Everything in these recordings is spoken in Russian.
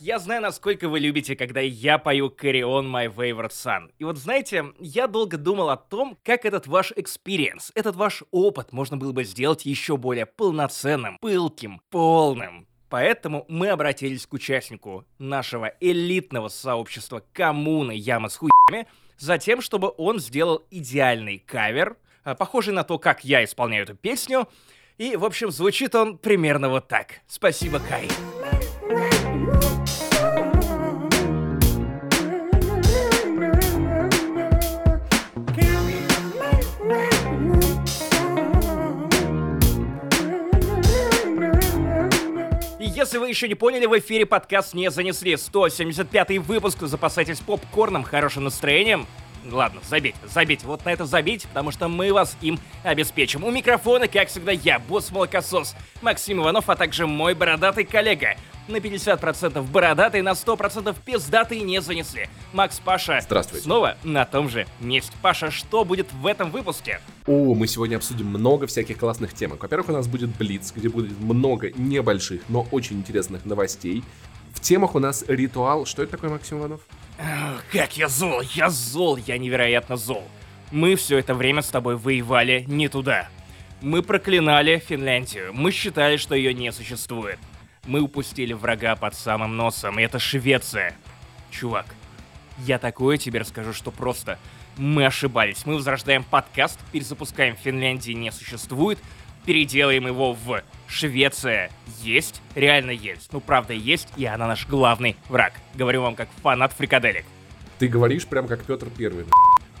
Я знаю, насколько вы любите, когда я пою Carry On My Wayward Son. И вот знаете, я долго думал о том, как этот ваш экспириенс, этот ваш опыт можно было бы сделать еще более полноценным, пылким, полным. Поэтому мы обратились к участнику нашего элитного сообщества коммуны Яма с хуями, за тем, чтобы он сделал идеальный кавер, а, похожий на то, как я исполняю эту песню. И, в общем, звучит он примерно вот так. Спасибо, Кай. Если вы еще не поняли, в эфире подкаст не занесли 175 выпуск. Запасайтесь попкорном, хорошим настроением. Ладно, забить, забить, вот на это забить, потому что мы вас им обеспечим. У микрофона, как всегда, я, босс-молокосос, Максим Иванов, а также мой бородатый коллега. На 50% бородатый, на 100% пиздатый не занесли. Макс Паша Здравствуйте. снова на том же месте. Паша, что будет в этом выпуске? О, мы сегодня обсудим много всяких классных тем. Во-первых, у нас будет Блиц, где будет много небольших, но очень интересных новостей. В темах у нас ритуал. Что это такое, Максим Иванов? Как я зол, я зол, я невероятно зол. Мы все это время с тобой воевали не туда. Мы проклинали Финляндию, мы считали, что ее не существует. Мы упустили врага под самым носом, и это Швеция. Чувак, я такое тебе расскажу, что просто мы ошибались. Мы возрождаем подкаст, перезапускаем Финляндии не существует, переделаем его в Швеция есть, реально есть. Ну, правда, есть, и она наш главный враг. Говорю вам как фанат фрикаделек. Ты говоришь прям как Петр Первый.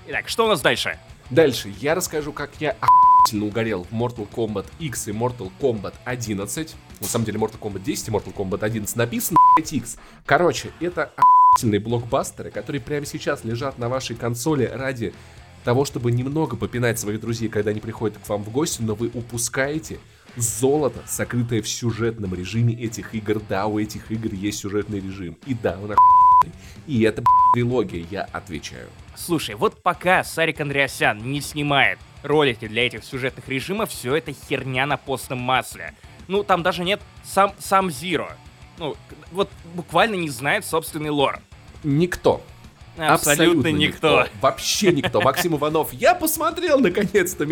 Итак, что у нас дальше? Дальше я расскажу, как я охуительно угорел в Mortal Kombat X и Mortal Kombat 11. На самом деле Mortal Kombat 10 и Mortal Kombat 11 написано X. Короче, это охуительные блокбастеры, которые прямо сейчас лежат на вашей консоли ради того, чтобы немного попинать своих друзей, когда они приходят к вам в гости, но вы упускаете золото, сокрытое в сюжетном режиме этих игр. Да, у этих игр есть сюжетный режим. И да, он. И это трилогия, я отвечаю. Слушай, вот пока Сарик Андреасян не снимает ролики для этих сюжетных режимов, все это херня на постном масле. Ну, там даже нет сам, сам Зиро. Ну, вот буквально не знает собственный лор. Никто. Абсолютно, никто. Вообще никто. Максим Иванов, я посмотрел наконец-то.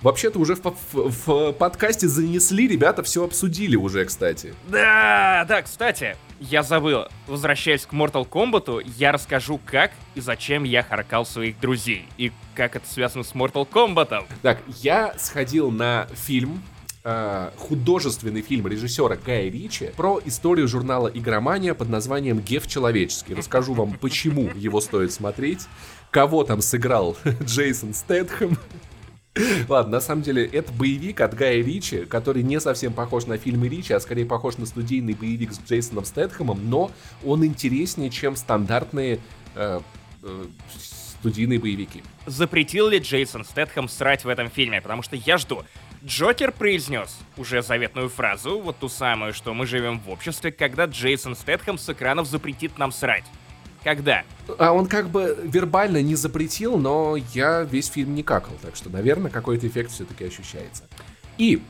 Вообще-то уже в, в- в подкасте занесли, ребята все обсудили уже, кстати. Да, да, кстати, я забыл. Возвращаясь к Mortal Kombat, я расскажу, как и зачем я харкал своих друзей. И как это связано с Mortal Kombat. Так, я сходил на фильм, э, художественный фильм режиссера Гая Ричи про историю журнала «Игромания» под названием «Геф человеческий». Расскажу вам, почему его стоит смотреть, кого там сыграл Джейсон Стэтхэм. Ладно, на самом деле, это боевик от Гая Ричи, который не совсем похож на фильмы Ричи, а скорее похож на студийный боевик с Джейсоном Стэтхэмом, но он интереснее, чем стандартные э, э, студийные боевики. Запретил ли Джейсон Стэтхэм срать в этом фильме? Потому что я жду. Джокер произнес уже заветную фразу, вот ту самую, что мы живем в обществе, когда Джейсон Стэтхэм с экранов запретит нам срать. Когда? А он как бы вербально не запретил, но я весь фильм не какал, так что, наверное, какой-то эффект все-таки ощущается. И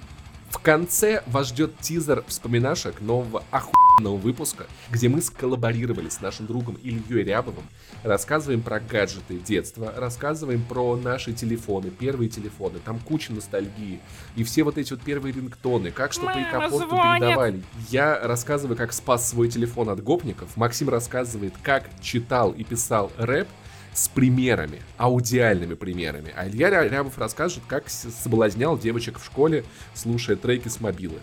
в конце вас ждет тизер вспоминашек нового охуенного выпуска, где мы сколлаборировали с нашим другом Ильей Рябовым, рассказываем про гаджеты детства, рассказываем про наши телефоны, первые телефоны, там куча ностальгии, и все вот эти вот первые рингтоны, как что по Мама икопорту звонит. передавали. Я рассказываю, как спас свой телефон от гопников, Максим рассказывает, как читал и писал рэп, с примерами, аудиальными примерами. А Илья Ря- Рябов расскажет, как соблазнял девочек в школе, слушая треки с мобилы.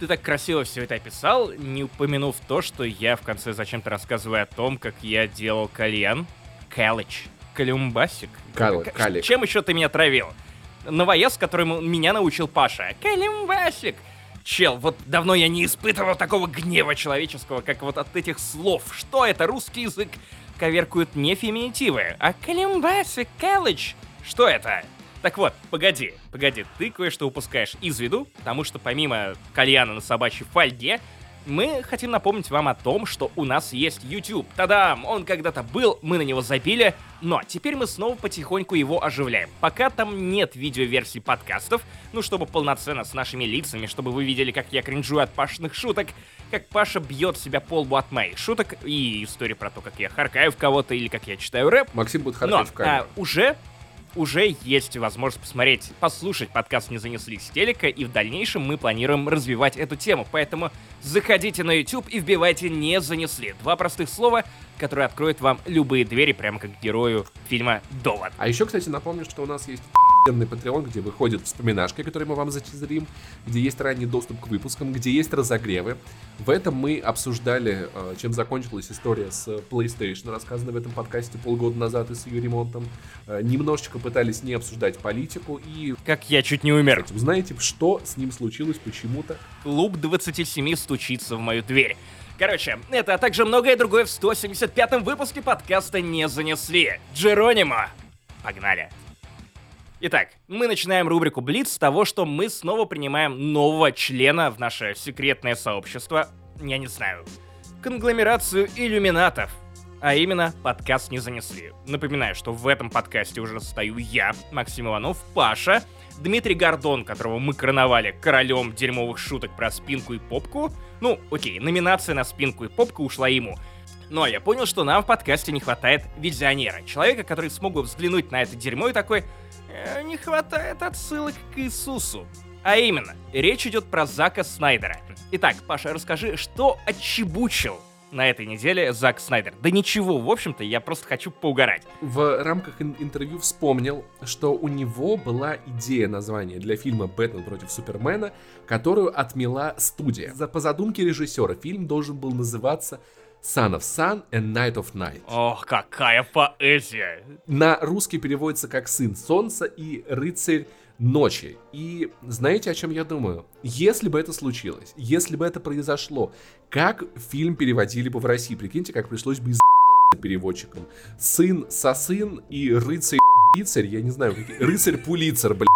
Ты так красиво все это описал, не упомянув то, что я в конце зачем-то рассказываю о том, как я делал кальян. Калыч. Калюмбасик. Кал- калик. Чем еще ты меня травил? Новоез, которому меня научил Паша. Калюмбасик. Чел, вот давно я не испытывал такого гнева человеческого, как вот от этих слов. Что это? Русский язык коверкуют не феминитивы, а калюмбасик, калыч. Что это? Так вот, погоди, погоди, ты кое-что упускаешь из виду, потому что помимо кальяна на собачьей фольге, мы хотим напомнить вам о том, что у нас есть YouTube. Тадам! Он когда-то был, мы на него забили, но теперь мы снова потихоньку его оживляем. Пока там нет видеоверсий подкастов, ну чтобы полноценно с нашими лицами, чтобы вы видели, как я кринжую от пашных шуток, как Паша бьет себя по лбу от моих шуток и истории про то, как я харкаю в кого-то или как я читаю рэп. Максим будет Но харкать в камеру. а, уже уже есть возможность посмотреть, послушать подкаст «Не занесли с телека», и в дальнейшем мы планируем развивать эту тему. Поэтому заходите на YouTube и вбивайте «Не занесли». Два простых слова, которые откроют вам любые двери, прямо как герою фильма «Довод». А еще, кстати, напомню, что у нас есть охуенный Patreon, где выходят вспоминашки, которые мы вам затизерим, где есть ранний доступ к выпускам, где есть разогревы. В этом мы обсуждали, э, чем закончилась история с PlayStation, рассказанная в этом подкасте полгода назад и с ее ремонтом. Э, Немножечко пытались не обсуждать политику и Как я чуть не умер. узнаете, что с ним случилось почему-то. Клуб 27 стучится в мою дверь. Короче, это, а также многое другое в 175-м выпуске подкаста «Не занесли». Джеронимо! Погнали! Итак, мы начинаем рубрику Блиц с того, что мы снова принимаем нового члена в наше секретное сообщество, я не знаю, конгломерацию иллюминатов. А именно, подкаст не занесли. Напоминаю, что в этом подкасте уже стою я, Максим Иванов, Паша, Дмитрий Гордон, которого мы короновали королем дерьмовых шуток про спинку и попку. Ну, окей, номинация на спинку и попку ушла ему. Но я понял, что нам в подкасте не хватает визионера. Человека, который смог бы взглянуть на это дерьмо и такой... «Э, не хватает отсылок к Иисусу. А именно, речь идет про Зака Снайдера. Итак, Паша, расскажи, что отчебучил на этой неделе Зак Снайдер? Да ничего, в общем-то, я просто хочу поугарать. В рамках ин- интервью вспомнил, что у него была идея названия для фильма «Бэтмен против Супермена», которую отмела студия. За, по задумке режиссера фильм должен был называться «Son of Sun and Night of Night». Ох, какая поэзия! На русский переводится как «Сын Солнца» и «Рыцарь ночи». И знаете, о чем я думаю? Если бы это случилось, если бы это произошло, как фильм переводили бы в России? Прикиньте, как пришлось бы из переводчикам. Сын сосын и рыцарь Пулицер, я не знаю, какие- рыцарь Пулицер, блядь.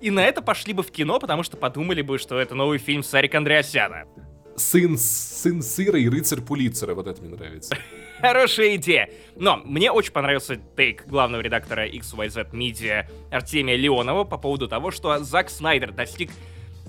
И на это пошли бы в кино, потому что подумали бы, что это новый фильм Сарика Андреасяна. Сын, сын сыра и рыцарь Пулицера, вот это мне нравится. Хорошая идея. Но мне очень понравился тейк главного редактора XYZ Media Артемия Леонова по поводу того, что Зак Снайдер достиг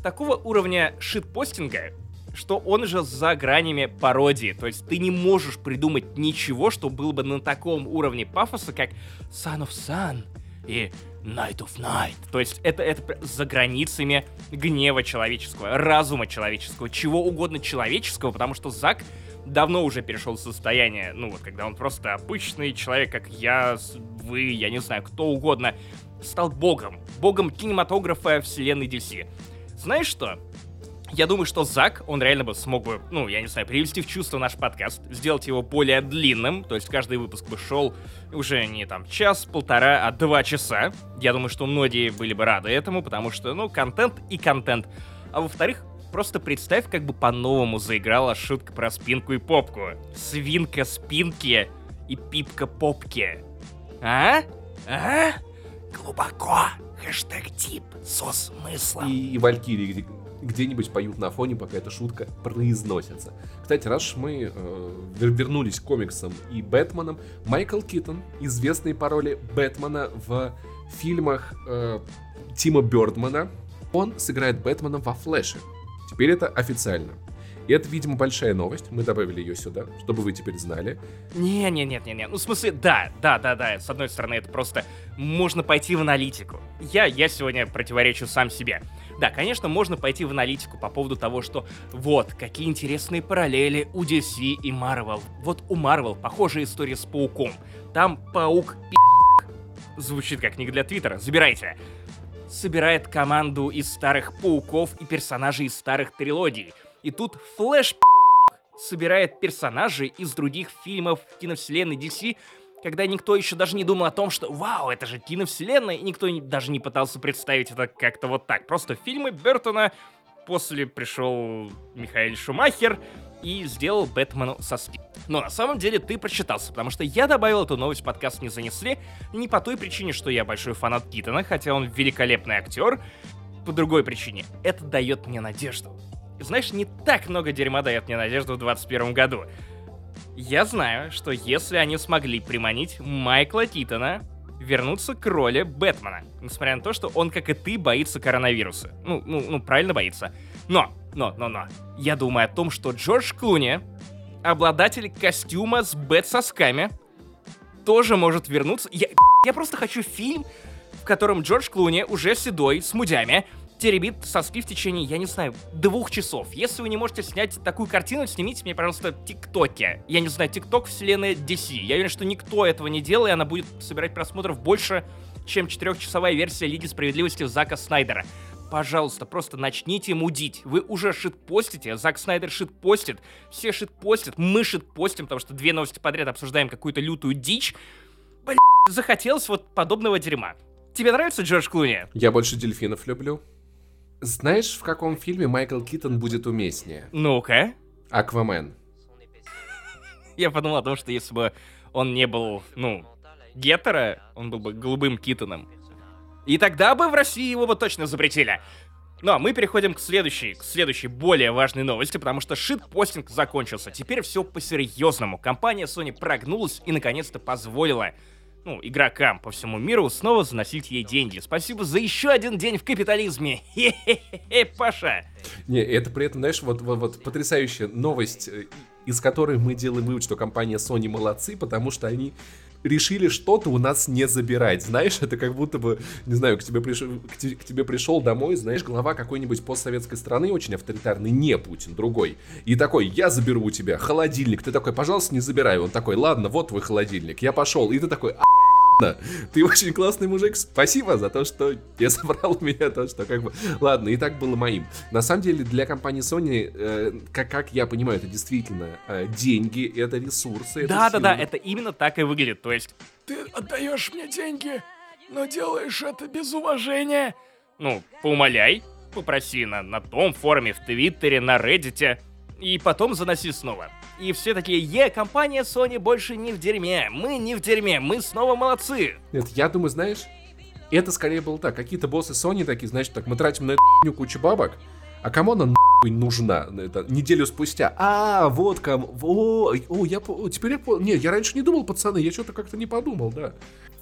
такого уровня шитпостинга, что он же за гранями пародии. То есть ты не можешь придумать ничего, что было бы на таком уровне пафоса, как Son of Sun и Night of Night. То есть это, это за границами гнева человеческого, разума человеческого, чего угодно человеческого, потому что Зак давно уже перешел в состояние, ну вот, когда он просто обычный человек, как я, вы, я не знаю, кто угодно, стал богом. Богом кинематографа вселенной DC. Знаешь что? Я думаю, что Зак, он реально бы смог бы, ну, я не знаю, привести в чувство наш подкаст, сделать его более длинным, то есть каждый выпуск бы шел уже не там час, полтора, а два часа. Я думаю, что многие были бы рады этому, потому что, ну, контент и контент. А во-вторых, просто представь, как бы по-новому заиграла шутка про спинку и попку. Свинка спинки и пипка попки. А? А? Глубоко. Хэштег тип со смыслом. И, и Валькирии где-нибудь поют на фоне, пока эта шутка произносится. Кстати, раз мы э, вер- вернулись к комиксам и Бэтменам, Майкл Киттон, известный по роли Бэтмена в фильмах э, Тима Бёрдмана, он сыграет Бэтмена во Флэше. Теперь это официально. И это, видимо, большая новость. Мы добавили ее сюда, чтобы вы теперь знали. Не, не, нет, не, не. Ну, в смысле, да, да, да, да. С одной стороны, это просто можно пойти в аналитику. Я, я сегодня противоречу сам себе. Да, конечно, можно пойти в аналитику по поводу того, что вот, какие интересные параллели у DC и Marvel. Вот у Marvel похожая история с Пауком. Там Паук пи***. Звучит как книга для Твиттера. Забирайте. Собирает команду из старых Пауков и персонажей из старых трилогий. И тут Флэш собирает персонажей из других фильмов киновселенной DC, когда никто еще даже не думал о том, что вау, это же киновселенная, и никто даже не пытался представить это как-то вот так. Просто фильмы Бертона, после пришел Михаил Шумахер и сделал Бэтмену со спи. Но на самом деле ты прочитался, потому что я добавил эту новость в подкаст «Не занесли» не по той причине, что я большой фанат Китона, хотя он великолепный актер, по другой причине. Это дает мне надежду. Знаешь, не так много дерьма дает мне надежду в 2021 году. Я знаю, что если они смогли приманить Майкла Китона вернуться к роли Бэтмена, несмотря на то, что он, как и ты, боится коронавируса. Ну, ну, ну, правильно боится. Но но, но, но. Я думаю о том, что Джордж Клуни, обладатель костюма с бет-сосками, тоже может вернуться. Я, я просто хочу фильм, в котором Джордж Клуни уже седой, с мудями, теребит соски в течение, я не знаю, двух часов. Если вы не можете снять такую картину, снимите мне, пожалуйста, ТикТоке. Я не знаю, ТикТок вселенной DC. Я уверен, что никто этого не делает, и она будет собирать просмотров больше, чем четырехчасовая версия Лиги Справедливости Зака Снайдера. Пожалуйста, просто начните мудить. Вы уже шит-постите, Зак Снайдер шит-постит, все шит-постят, мы шит-постим, потому что две новости подряд обсуждаем какую-то лютую дичь. Блин, захотелось вот подобного дерьма. Тебе нравится Джордж Клуни? Я больше дельфинов люблю. Знаешь, в каком фильме Майкл Китон будет уместнее? Ну-ка. Аквамен. Я подумал о том, что если бы он не был, ну, гетеро, он был бы голубым Китоном. И тогда бы в России его бы точно запретили. Ну а мы переходим к следующей, к следующей более важной новости, потому что шит-постинг закончился. Теперь все по-серьезному. Компания Sony прогнулась и наконец-то позволила ну, игрокам по всему миру снова заносить ей деньги. Спасибо за еще один день в капитализме. Хе-хе-хе, Паша. Не, это при этом, знаешь, вот, вот, вот потрясающая новость, э, из которой мы делаем вывод, что компания Sony молодцы, потому что они решили что-то у нас не забирать. Знаешь, это как будто бы, не знаю, к тебе, пришел, к, тебе, к тебе пришел домой, знаешь, глава какой-нибудь постсоветской страны, очень авторитарный, не Путин, другой. И такой, я заберу у тебя холодильник. Ты такой, пожалуйста, не забирай. Он такой, ладно, вот твой холодильник. Я пошел. И ты такой, а ты очень классный мужик, спасибо за то, что я собрал у меня то, что как бы... Ладно, и так было моим. На самом деле, для компании Sony, э, как, как я понимаю, это действительно э, деньги, это ресурсы. Да-да-да, это, это именно так и выглядит, то есть... Ты отдаешь мне деньги, но делаешь это без уважения. Ну, поумоляй, попроси на, на том форуме, в Твиттере, на Reddit, и потом заноси снова. И все такие, е, компания Sony больше не в дерьме, мы не в дерьме, мы снова молодцы. Нет, я думаю, знаешь, это скорее было так. Какие-то боссы Sony такие, значит, так, мы тратим на эту кучу бабок, а кому она нахуй нужна это, неделю спустя? А, вот кому. О, о я теперь я. Не, я раньше не думал, пацаны, я что-то как-то не подумал, да.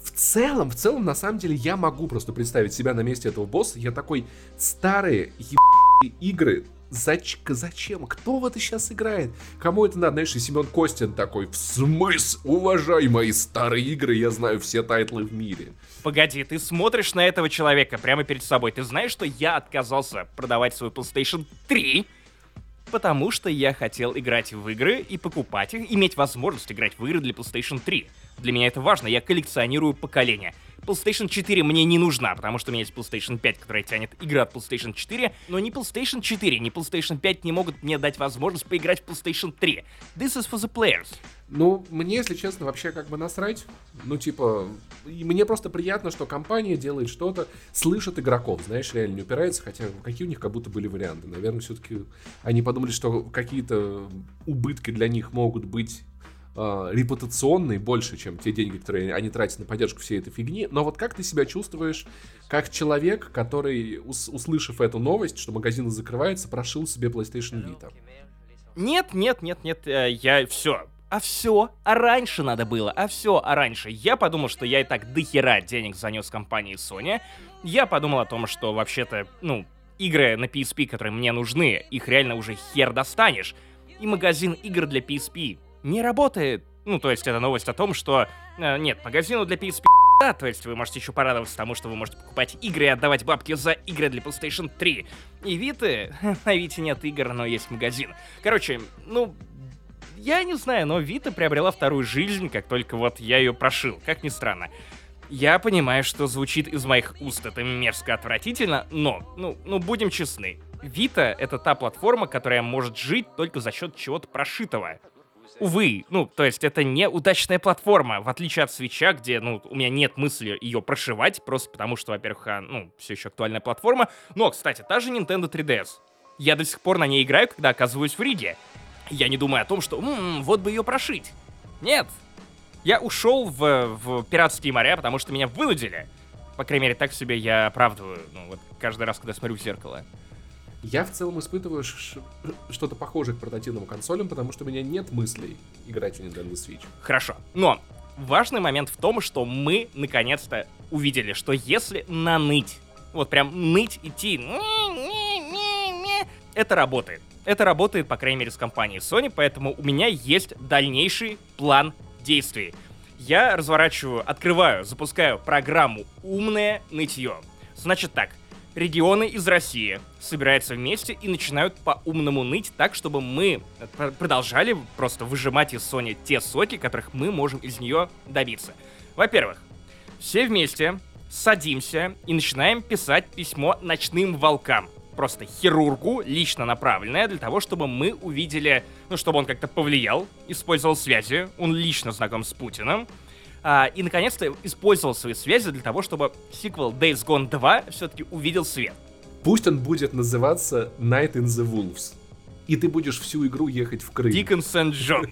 В целом, в целом, на самом деле, я могу просто представить себя на месте этого босса. Я такой старые ебаные игры Зач... Зачем? Кто в это сейчас играет? Кому это надо? Знаешь, и Семен Костин такой, в смысл? Уважай мои старые игры, я знаю все тайтлы в мире. Погоди, ты смотришь на этого человека прямо перед собой. Ты знаешь, что я отказался продавать свой PlayStation 3 потому что я хотел играть в игры и покупать их, иметь возможность играть в игры для PlayStation 3. Для меня это важно, я коллекционирую поколения. PlayStation 4 мне не нужна, потому что у меня есть PlayStation 5, которая тянет игры от PlayStation 4, но ни PlayStation 4, ни PlayStation 5 не могут мне дать возможность поиграть в PlayStation 3. This is for the players. Ну, мне, если честно, вообще как бы насрать. Ну, типа, мне просто приятно, что компания делает что-то, слышит игроков, знаешь, реально не упирается, хотя какие у них как будто были варианты. Наверное, все-таки они подумали, что какие-то убытки для них могут быть э, репутационные больше, чем те деньги, которые они тратят на поддержку всей этой фигни. Но вот как ты себя чувствуешь как человек, который, ус услышав эту новость, что магазины закрываются, прошил себе PlayStation Vita? Нет, нет, нет, нет, э, я все. А все, а раньше надо было, а все, а раньше. Я подумал, что я и так дохера денег занес компании Sony. Я подумал о том, что вообще-то, ну, игры на PSP, которые мне нужны, их реально уже хер достанешь. И магазин игр для PSP не работает. Ну, то есть это новость о том, что... Э, нет, магазину для PSP да, то есть вы можете еще порадоваться тому, что вы можете покупать игры и отдавать бабки за игры для PlayStation 3. И Виты... На Вите нет игр, но есть магазин. Короче, ну... Я не знаю, но Вита приобрела вторую жизнь, как только вот я ее прошил, как ни странно. Я понимаю, что звучит из моих уст это мерзко отвратительно, но, ну, ну будем честны. Вита — это та платформа, которая может жить только за счет чего-то прошитого. Увы, ну, то есть это не удачная платформа, в отличие от свеча, где, ну, у меня нет мысли ее прошивать, просто потому что, во-первых, а, ну, все еще актуальная платформа. Но, кстати, та же Nintendo 3DS. Я до сих пор на ней играю, когда оказываюсь в Риге. Я не думаю о том, что, м-м, вот бы ее прошить. Нет. Я ушел в, в пиратские моря, потому что меня вынудили. По крайней мере, так себе я оправдываю, ну, вот каждый раз, когда смотрю в зеркало. Я в целом испытываю что-то похожее к портативным консолям, потому что у меня нет мыслей играть в Nintendo Switch. Хорошо, но важный момент в том, что мы наконец-то увидели, что если наныть, вот прям ныть, идти, это работает. Это работает, по крайней мере, с компанией Sony, поэтому у меня есть дальнейший план действий. Я разворачиваю, открываю, запускаю программу «Умное нытье». Значит так, регионы из России собираются вместе и начинают по-умному ныть так, чтобы мы пр- продолжали просто выжимать из Sony те соки, которых мы можем из нее добиться. Во-первых, все вместе садимся и начинаем писать письмо ночным волкам. Просто хирургу, лично направленное, для того, чтобы мы увидели, ну, чтобы он как-то повлиял, использовал связи, он лично знаком с Путиным, а, и, наконец-то, использовал свои связи для того, чтобы сиквел Days Gone 2 все-таки увидел свет. Пусть он будет называться Night in the Wolves. И ты будешь всю игру ехать в Крым. Дикон Сент-Джон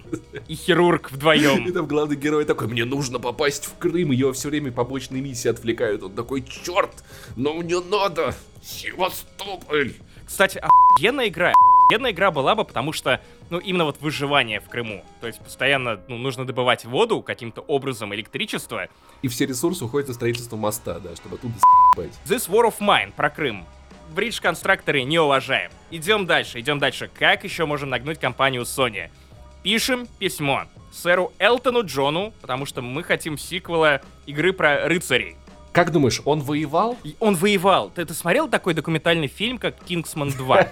и хирург И вдвоем. там главный герой такой, мне нужно попасть в Крым, и его все время побочные миссии отвлекают. Он такой, черт, но мне надо, Севастополь. Кстати, охуенная игра. Охуенная игра была бы, потому что, ну, именно вот выживание в Крыму. То есть постоянно, ну, нужно добывать воду каким-то образом, электричество. И все ресурсы уходят на строительство моста, да, чтобы оттуда с***бать. This War of Mine про Крым. Бридж конструкторы не уважаем. Идем дальше, идем дальше. Как еще можем нагнуть компанию Sony? Пишем письмо сэру Элтону Джону, потому что мы хотим сиквела игры про рыцарей. Как думаешь, он воевал? И он воевал. Ты, ты смотрел такой документальный фильм, как «Кингсман 2»?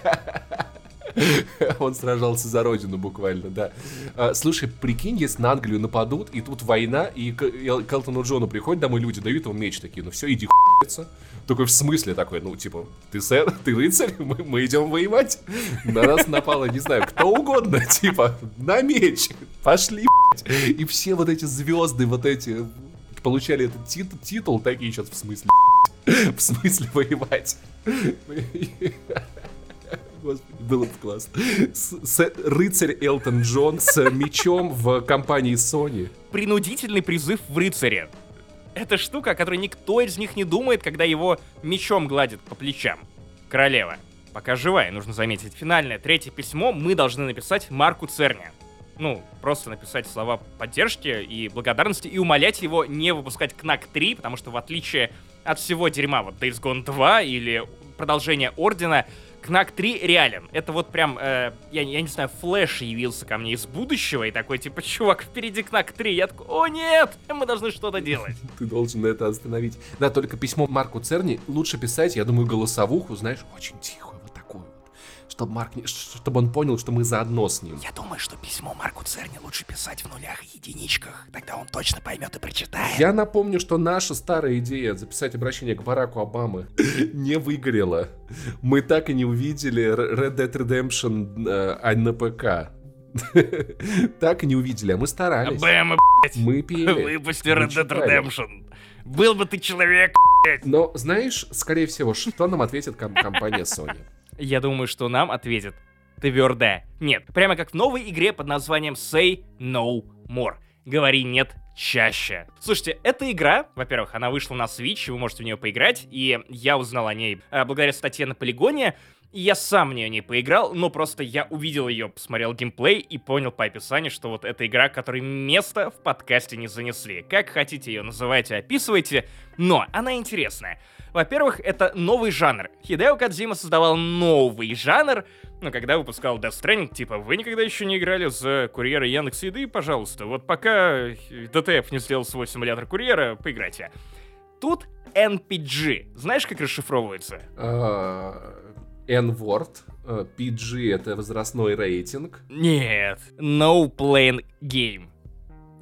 Он сражался за родину буквально, да. А, слушай, прикинь, если на Англию нападут, и тут война, и к, Элтону Джону приходят домой люди, дают ему меч такие, ну все, иди хуйся. Такой в смысле такой, ну типа, ты сэр, ты рыцарь, мы, мы идем воевать. На нас напало, не знаю, кто угодно, типа, на меч, пошли. И все вот эти звезды, вот эти, получали этот тит- титул, такие сейчас в смысле, в смысле воевать. Господи, было бы классно. С- с- рыцарь Элтон Джон с мечом в компании Sony. Принудительный призыв в рыцаре. Это штука, о которой никто из них не думает, когда его мечом гладит по плечам. Королева. Пока живая, нужно заметить. Финальное, третье письмо мы должны написать Марку Церне. Ну, просто написать слова поддержки и благодарности и умолять его не выпускать КНАК 3, потому что в отличие от всего дерьма, вот Days Gone 2 или продолжение Ордена, КНАК 3 реален. Это вот прям, э, я, я не знаю, Флэш явился ко мне из будущего и такой, типа, чувак, впереди КНАК 3. Я такой, о нет, мы должны что-то делать. Ты должен это остановить. Да, только письмо Марку Церни лучше писать, я думаю, голосовуху, знаешь, очень вот. Чтобы Марк, не- чтобы он понял, что мы заодно с ним. Я думаю, что письмо Марку Церни лучше писать в нулях и единичках. Тогда он точно поймет и прочитает. Я напомню, что наша старая идея записать обращение к Бараку Обамы не выгорела. Мы так и не увидели Red Dead Redemption э, на ПК. Так и не увидели, а мы старались. Бэм, Мы пели. выпусти Red Dead. Redemption. Был бы ты человек. Но знаешь, скорее всего, что нам ответит ком- компания Sony? Я думаю, что нам ответит твердо нет. Прямо как в новой игре под названием Say No More. Говори нет чаще. Слушайте, эта игра, во-первых, она вышла на Switch, вы можете в нее поиграть, и я узнал о ней э, благодаря статье на Полигоне, и я сам в нее не поиграл, но просто я увидел ее, посмотрел геймплей и понял по описанию, что вот эта игра, которой место в подкасте не занесли. Как хотите ее называйте, описывайте, но она интересная. Во-первых, это новый жанр. Хидео Кадзима создавал новый жанр, ну, когда выпускал Death Stranding, типа, вы никогда еще не играли за курьера Яндекс Еды, пожалуйста, вот пока ДТФ не сделал свой симулятор курьера, поиграйте. Тут NPG. Знаешь, как расшифровывается? А, N-word, э, PG это возрастной рейтинг. Нет. No Playing Game.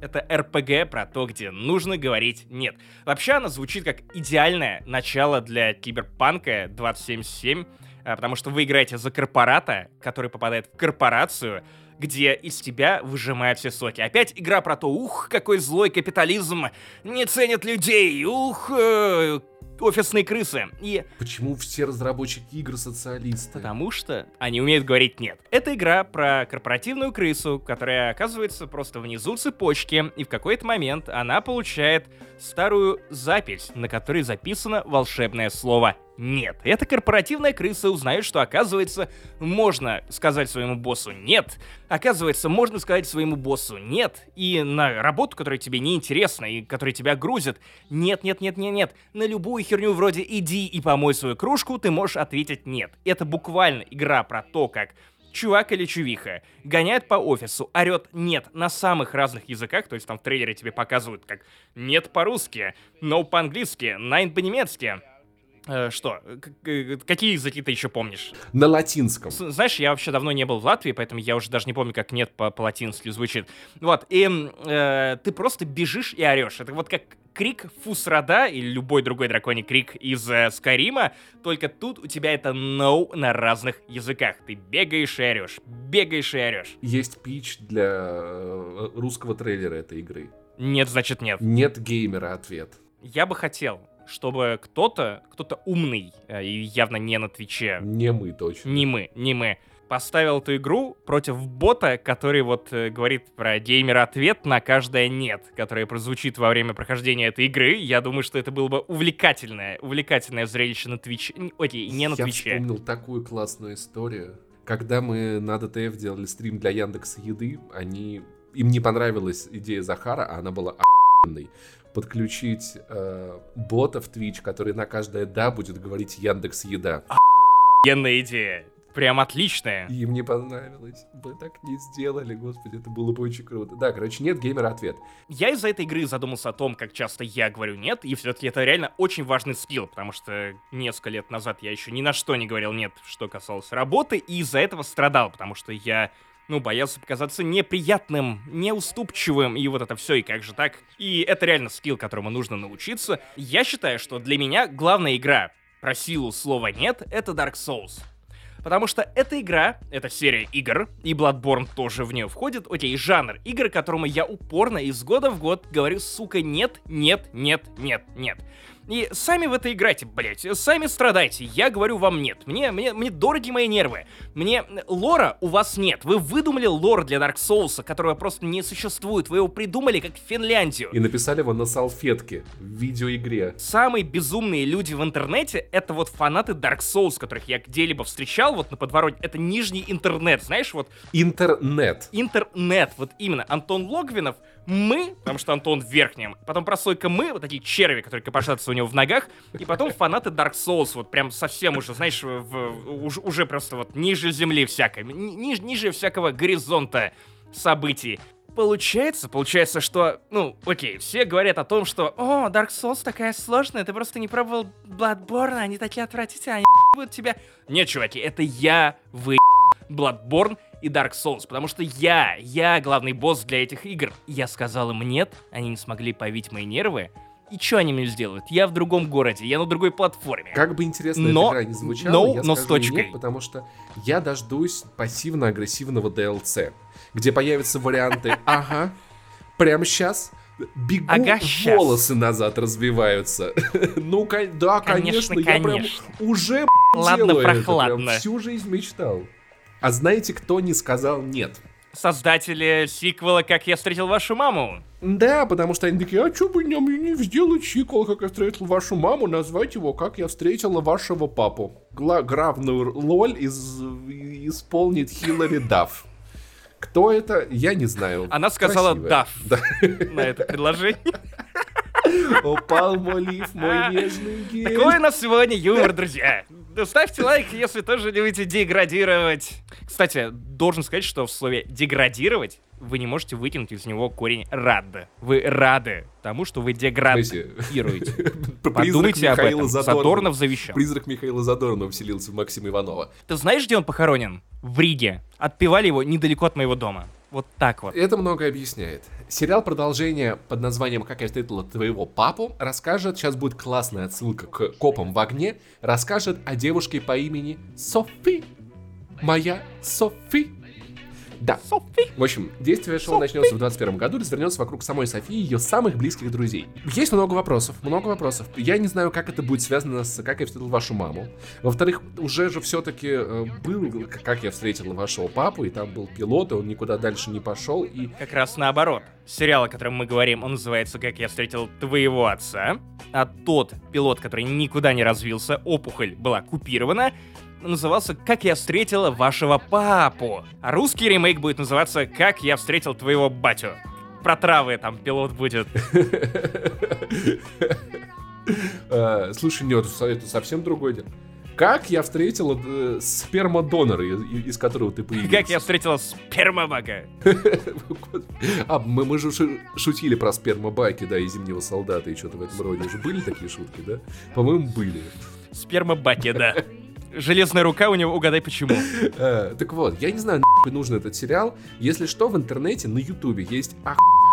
Это РПГ про то, где нужно говорить «нет». Вообще она звучит как идеальное начало для киберпанка 2077, а, потому что вы играете за корпората, который попадает в корпорацию, где из тебя выжимают все соки. Опять игра про то, ух, какой злой капитализм, не ценят людей, ух, э, офисные крысы. И Почему все разработчики игр социалисты? Потому что они умеют говорить нет. Это игра про корпоративную крысу, которая оказывается просто внизу цепочки, и в какой-то момент она получает старую запись, на которой записано волшебное слово нет. Эта корпоративная крыса. Узнает, что, оказывается, можно сказать своему боссу «нет», оказывается, можно сказать своему боссу «нет», и на работу, которая тебе не интересна и которая тебя грузит «нет, нет, нет, нет, нет», на любую херню вроде «иди и помой свою кружку» ты можешь ответить «нет». Это буквально игра про то, как чувак или чувиха гоняет по офису, орет «нет» на самых разных языках, то есть там в трейлере тебе показывают как «нет» по-русски, «no» по-английски, «nine» по-немецки, что? Какие языки ты еще помнишь? На латинском. Знаешь, я вообще давно не был в Латвии, поэтому я уже даже не помню, как нет по-латински звучит. Вот, и э, ты просто бежишь и орешь. Это вот как крик Фусрада или любой другой драконий крик из э, Скайрима, только тут у тебя это no на разных языках. Ты бегаешь и орешь, бегаешь и орешь. Есть pitch для э, русского трейлера этой игры. Нет, значит нет. Нет геймера ответ. Я бы хотел, чтобы кто-то, кто-то умный, э, и явно не на Твиче. Не мы, точно. Не мы, не мы. Поставил эту игру против бота, который вот э, говорит про геймера ответ на каждое нет, которое прозвучит во время прохождения этой игры. Я думаю, что это было бы увлекательное, увлекательное зрелище на Твиче. Окей, не на Твиче. Я вспомнил такую классную историю. Когда мы на ДТФ делали стрим для Яндекса Еды, они... Им не понравилась идея Захара, а она была охуенной подключить э, бота в Twitch, который на каждое «да» будет говорить Яндекс Еда. Охуенная идея. Прям отличная. Им не понравилось. Вы так не сделали, господи, это было бы очень круто. Да, короче, нет геймера ответ. Я из-за этой игры задумался о том, как часто я говорю нет, и все-таки это реально очень важный скилл, потому что несколько лет назад я еще ни на что не говорил нет, что касалось работы, и из-за этого страдал, потому что я ну, боялся показаться неприятным, неуступчивым, и вот это все, и как же так? И это реально скилл, которому нужно научиться. Я считаю, что для меня главная игра про силу слова «нет» — это Dark Souls. Потому что эта игра, эта серия игр, и Bloodborne тоже в нее входит, окей, жанр игр, которому я упорно из года в год говорю, сука, нет, нет, нет, нет, нет. И сами в это играйте, блять, сами страдайте. Я говорю вам нет. Мне, мне, мне дороги мои нервы. Мне лора у вас нет. Вы выдумали лор для Dark Souls, которого просто не существует. Вы его придумали как Финляндию. И написали его на салфетке в видеоигре. Самые безумные люди в интернете — это вот фанаты Dark Souls, которых я где-либо встречал вот на подворотне. Это нижний интернет, знаешь, вот... Интернет. Интернет, вот именно. Антон Логвинов — мы, потому что Антон в верхнем, потом прослойка мы, вот такие черви, которые копошатся у него в ногах, и потом фанаты Dark Souls, вот прям совсем уже, знаешь, в, уже, уже просто вот ниже земли всякой, ни, ниже всякого горизонта событий. Получается, получается, что, ну, окей, все говорят о том, что, о, Dark Souls такая сложная, ты просто не пробовал Bloodborne, они такие отвратительные, они будут тебя... Нет, чуваки, это я вы Bloodborne и Dark Souls, потому что я, я главный босс для этих игр. Я сказал им нет, они не смогли повить мои нервы, и что они мне сделают? Я в другом городе, я на другой платформе. Как бы интересно но, эта игра не звучала, но, я но скажу с точкой. нет, потому что я дождусь пассивно-агрессивного DLC, где появятся варианты «Ага, прямо сейчас бегу, ага, волосы назад разбиваются. ну, да, конечно, конечно, я прям уже Ладно, делаю прохладно. это, прям всю жизнь мечтал. А знаете, кто не сказал нет? Создатели сиквела «Как я встретил вашу маму». Да, потому что они такие, а чё бы нам не сделать сиквел «Как я встретил вашу маму», назвать его «Как я встретила вашего папу». Гла главную роль из исполнит Хиллари Дафф. Кто это, я не знаю. Она сказала «Дафф» на это предложение. Упал мой лиф, мой нежный гель. Такой у нас сегодня юмор, друзья. Ставьте лайк, если тоже любите деградировать. Кстати, должен сказать, что в слове «деградировать» вы не можете вытянуть из него корень «рад». Вы рады тому, что вы деградируете. Подумайте об этом. Задорнов завещал. Призрак Михаила Задорнова вселился в Максима Иванова. Ты знаешь, где он похоронен? В Риге. Отпевали его недалеко от моего дома. Вот так вот. Это многое объясняет. Сериал продолжение под названием «Как я встретила твоего папу» расскажет, сейчас будет классная отсылка к «Копам в огне», расскажет о девушке по имени Софи. Моя Софи. Да. Софи. В общем, действие шоу начнется в 21 году, развернется вокруг самой Софии и ее самых близких друзей. Есть много вопросов, много вопросов. Я не знаю, как это будет связано с «Как я встретил вашу маму». Во-вторых, уже же все-таки э, был «Как я встретил вашего папу», и там был пилот, и он никуда дальше не пошел, и... Как раз наоборот. Сериал, о котором мы говорим, он называется «Как я встретил твоего отца», а тот пилот, который никуда не развился, опухоль была купирована, назывался «Как я встретила вашего папу». А русский ремейк будет называться «Как я встретил твоего батю». Про травы там пилот будет. Э, Слушай, нет, это совсем другое дело. Как я встретил э, спермодонора, из, из которого ты появился? Как я встретила спермобака. А, мы, мы же шу- шутили про спермобаки, да, и зимнего солдата, и что-то в этом роде. Уже были такие шутки, да? По-моему, были. Спермобаки, да. Железная рука у него, угадай почему. Э, так вот, я не знаю, нахуй нужен этот сериал. Если что, в интернете, на ютубе есть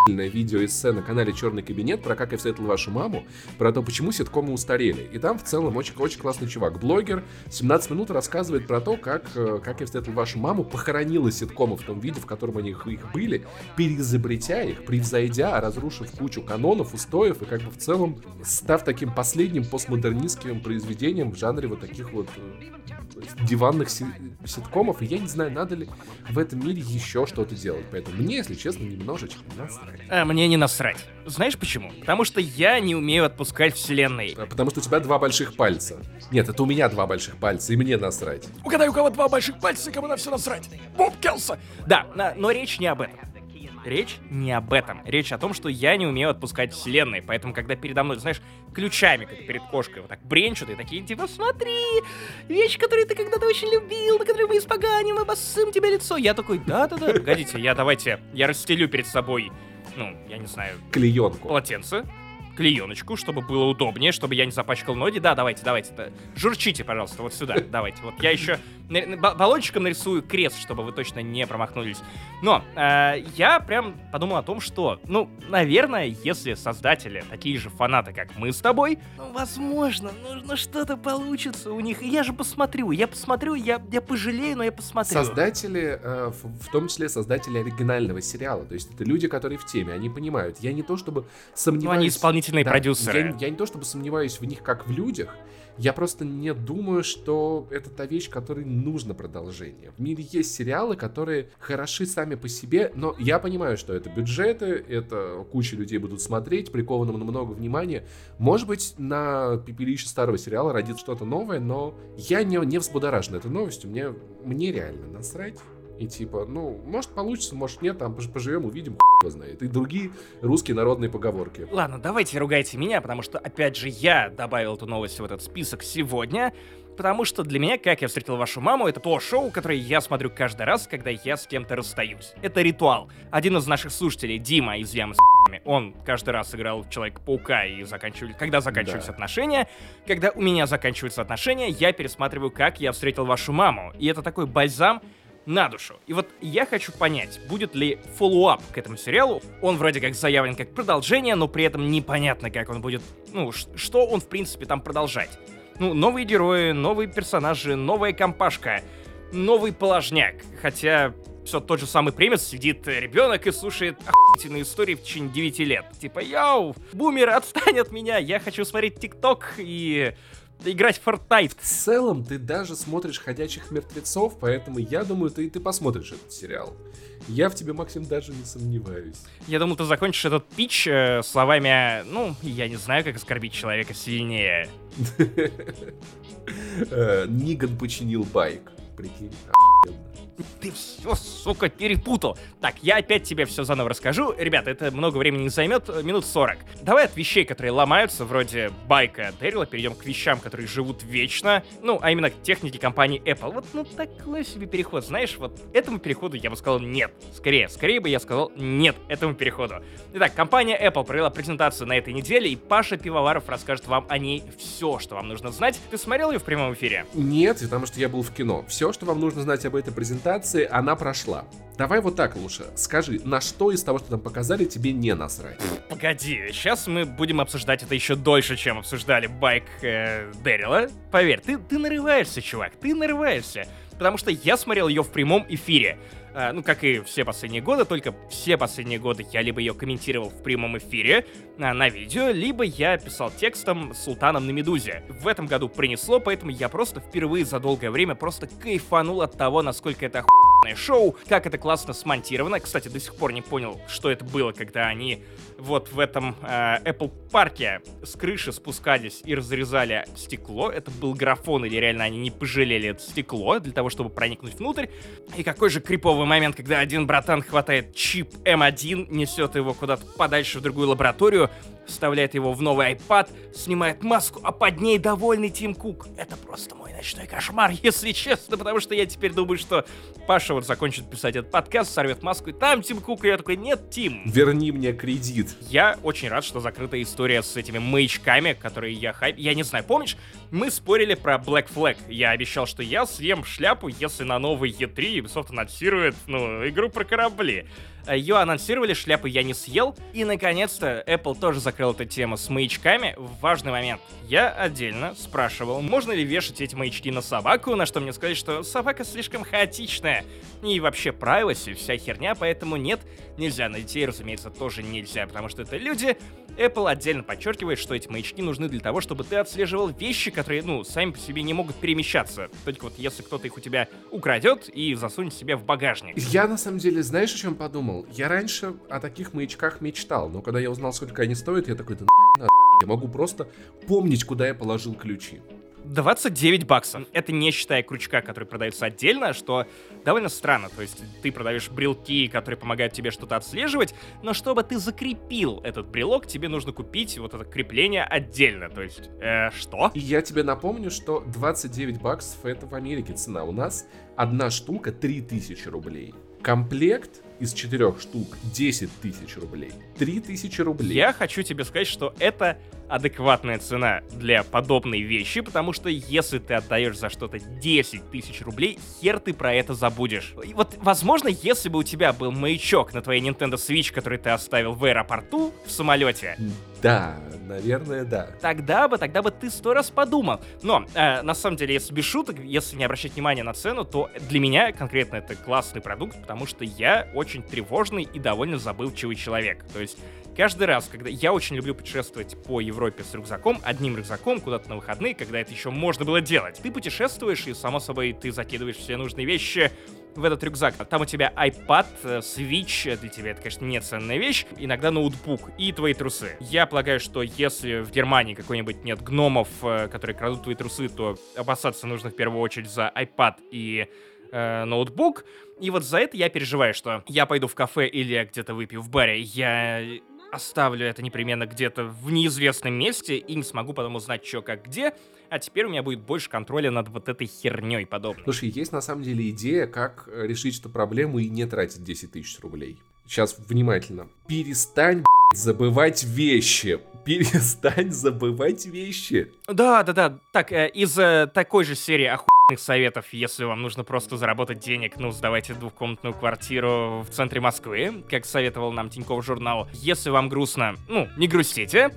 охуительное видео эссе на канале Черный кабинет про как я встретил вашу маму, про то, почему ситкомы устарели. И там в целом очень, очень классный чувак. Блогер 17 минут рассказывает про то, как, э, как я встретил вашу маму похоронила ситкомы в том виде, в котором они их, их были, переизобретя их, превзойдя, разрушив кучу канонов, устоев и как бы в целом став таким последним постмодернистским произведением в жанре вот таких вот э, диванных си- ситкомов, и я не знаю, надо ли в этом мире еще что-то делать. Поэтому мне, если честно, немножечко насрать. А мне не насрать. Знаешь почему? Потому что я не умею отпускать вселенной. А Потому что у тебя два больших пальца. Нет, это у меня два больших пальца, и мне насрать. Угадай, у кого два больших пальца, и кому на все насрать. Боб Келса. Да, на- но речь не об этом. Речь не об этом. Речь о том, что я не умею отпускать вселенной. Поэтому, когда передо мной, знаешь, ключами, как перед кошкой, вот так бренчут, и такие, типа, смотри, вещь, которую ты когда-то очень любил, на которую мы испоганим, обоссым тебе лицо. Я такой, да-да-да, погодите, я давайте, я расстелю перед собой, ну, я не знаю, Клеенку. полотенце, клееночку, чтобы было удобнее, чтобы я не запачкал ноги. Да, давайте, давайте. да. Журчите, пожалуйста, вот сюда. Давайте. Вот я еще баллончиком нарисую крест, чтобы вы точно не промахнулись. Но э, я прям подумал о том, что, ну, наверное, если создатели такие же фанаты, как мы с тобой, ну, возможно, нужно что-то получится у них. И я же посмотрю, я посмотрю, я, я пожалею, но я посмотрю. Создатели, э, в, в том числе создатели оригинального сериала, то есть это люди, которые в теме, они понимают. Я не то чтобы Ну, сомневаюсь... они исполнительные Да, продюсеры. Я, я не то чтобы сомневаюсь в них как в людях, я просто не думаю, что это та вещь, которой нужно продолжение. В мире есть сериалы, которые хороши сами по себе, но я понимаю, что это бюджеты, это куча людей будут смотреть, прикованным на много внимания. Может быть, на пепелище старого сериала родится что-то новое, но я не, не взбудоражен этой новостью, мне, мне реально насрать. И типа, ну, может получится, может нет, там пож- поживем, увидим, хуй знает. И другие русские народные поговорки. Ладно, давайте ругайте меня, потому что, опять же, я добавил эту новость в этот список сегодня, потому что для меня «Как я встретил вашу маму» — это то шоу, которое я смотрю каждый раз, когда я с кем-то расстаюсь. Это ритуал. Один из наших слушателей, Дима из Ямы с он каждый раз играл в Человека-паука и заканчивали... Когда заканчивались Да. отношения, когда у меня заканчиваются отношения, я пересматриваю «Как я встретил вашу маму». И это такой бальзам на душу. И вот я хочу понять, будет ли follow-up к этому сериалу. Он вроде как заявлен как продолжение, но при этом непонятно, как он будет, ну, что он, в принципе, там продолжать. Ну, новые герои, новые персонажи, новая компашка, новый положняк. Хотя все тот же самый premise, сидит ребенок и слушает охуительные истории в течение 9 лет. Типа, yo, boomer, отстань от меня, я хочу смотреть ТикТок и играть в Fortnite. В целом, ты даже смотришь «Ходячих мертвецов», поэтому я думаю, ты, ты посмотришь этот сериал. Я в тебе, Максим, даже не сомневаюсь. Я думал, ты закончишь этот пич э, словами, ну, я не знаю, как оскорбить человека сильнее. Э, Ниган починил байк. Прикинь. Ты все, сука, перепутал. Так, я опять тебе все заново расскажу. Ребята, это много времени не займет, э, минут 40. Давай от вещей, которые ломаются, вроде байка Дэрила, перейдем к вещам, которые живут вечно. Ну, а именно к технике компании Apple. Вот, ну, такой себе переход, знаешь, вот этому переходу я бы сказал нет. Скорее, скорее бы я сказал нет этому переходу. Итак, компания Apple провела презентацию на этой неделе, и Паша Пивоваров расскажет вам о ней все, что вам нужно знать. Ты смотрел ее в прямом эфире? Нет, потому что я был в кино. Все, что вам нужно знать об этой презентации, она прошла. Давай вот так лучше. Скажи, на что из того, что там показали, тебе не насрать? Погоди, сейчас мы будем обсуждать это еще дольше, чем обсуждали байк э, Дэрила. Поверь, ты, ты нарываешься, чувак, ты нарываешься. Потому что я смотрел ее в прямом эфире. Э, ну, как и все последние годы, только все последние годы я либо ее комментировал в прямом эфире э, на видео, либо я писал текстом Султаном на Медузе. В этом году принесло, поэтому я просто впервые за долгое время просто кайфанул от того, насколько это охуенное шоу, как это классно смонтировано. Кстати, до сих пор не понял, что это было, когда они вот в этом э, Apple парке с крыши спускались и разрезали стекло. Это был графон, или реально они не пожалели это стекло для того, чтобы проникнуть внутрь. И какой же криповый момент, когда один братан хватает чип M1, несет его куда-то подальше в другую лабораторию, вставляет его в новый iPad, снимает маску, а под ней довольный Тим Кук. Это просто мой ночной кошмар, если честно, потому что я теперь думаю, что Паша вот закончит писать этот подкаст, сорвет маску, и там Тим Кук, и я такой, нет, Тим. Верни мне кредит. Я очень рад, что закрыта история с этими маячками, которые я хайп... Я не знаю, помнишь, мы спорили про Black Flag. Я обещал, что я съем шляпу, если на новый E3 Ubisoft анонсирует, ну, игру про корабли. Ее анонсировали, шляпу я не съел. И, наконец-то, Apple тоже закрыл эту тему с маячками. Важный момент. Я отдельно спрашивал, можно ли вешать эти маячки на собаку, на что мне сказали, что собака слишком хаотичная. И вообще privacy, вся херня, поэтому нет, нельзя. На детей, разумеется, тоже нельзя, потому что это люди. Apple отдельно подчеркивает, что эти маячки нужны для того, чтобы ты отслеживал вещи, которые, ну, сами по себе не могут перемещаться. Только вот если кто-то их у тебя украдет и засунет себе в багажник. Я, на самом деле, знаешь, о чем подумал? Я раньше о таких маячках мечтал, но когда я узнал, сколько они стоят, я такой, да на я могу просто помнить, куда я положил ключи. 29 баксов. Это не считая крючка, который продается отдельно, что довольно странно. То есть ты продаешь брелки, которые помогают тебе что-то отслеживать, но чтобы ты закрепил этот брелок, тебе нужно купить вот это крепление отдельно. То есть, э, что? И я тебе напомню, что 29 баксов это в Америке цена. У нас одна штука 3000 рублей. Комплект из четырех штук 10 тысяч рублей. 3 тысячи рублей. Я хочу тебе сказать, что это адекватная цена для подобной вещи, потому что если ты отдаешь за что-то 10 тысяч рублей, хер ты про это забудешь. И вот, возможно, если бы у тебя был маячок на твоей Nintendo Switch, который ты оставил в аэропорту, в самолете, да, наверное, да. Тогда бы, тогда бы ты сто раз подумал. Но, э, на самом деле, если без шуток, если не обращать внимания на цену, то для меня конкретно это классный продукт, потому что я очень тревожный и довольно забывчивый человек. То есть каждый раз, когда я очень люблю путешествовать по Европе с рюкзаком, одним рюкзаком, куда-то на выходные, когда это еще можно было делать. Ты путешествуешь, и, само собой, ты закидываешь все нужные вещи в этот рюкзак. Там у тебя iPad, э, Switch, для тебя это, конечно, не ценная вещь, иногда ноутбук и твои трусы. Я полагаю, что если в Германии какой-нибудь нет гномов, э, которые крадут твои трусы, то опасаться нужно в первую очередь за iPad и э, ноутбук. И вот за это я переживаю, что я пойду в кафе или где-то выпью в баре, я оставлю это непременно где-то в неизвестном месте и не смогу потом узнать, что как где. А теперь у меня будет больше контроля над вот этой херней подобной. Слушай, есть на самом деле идея, как э, решить эту проблему и не тратить 10 тысяч рублей. Сейчас внимательно. Перестань забывать вещи. Перестань забывать вещи. Да, да, да. Так, э, из э, такой же серии оху советов, если вам нужно просто заработать денег, ну, сдавайте двухкомнатную квартиру в центре Москвы, как советовал нам Тинькофф журнал. Если вам грустно, ну, не грустите.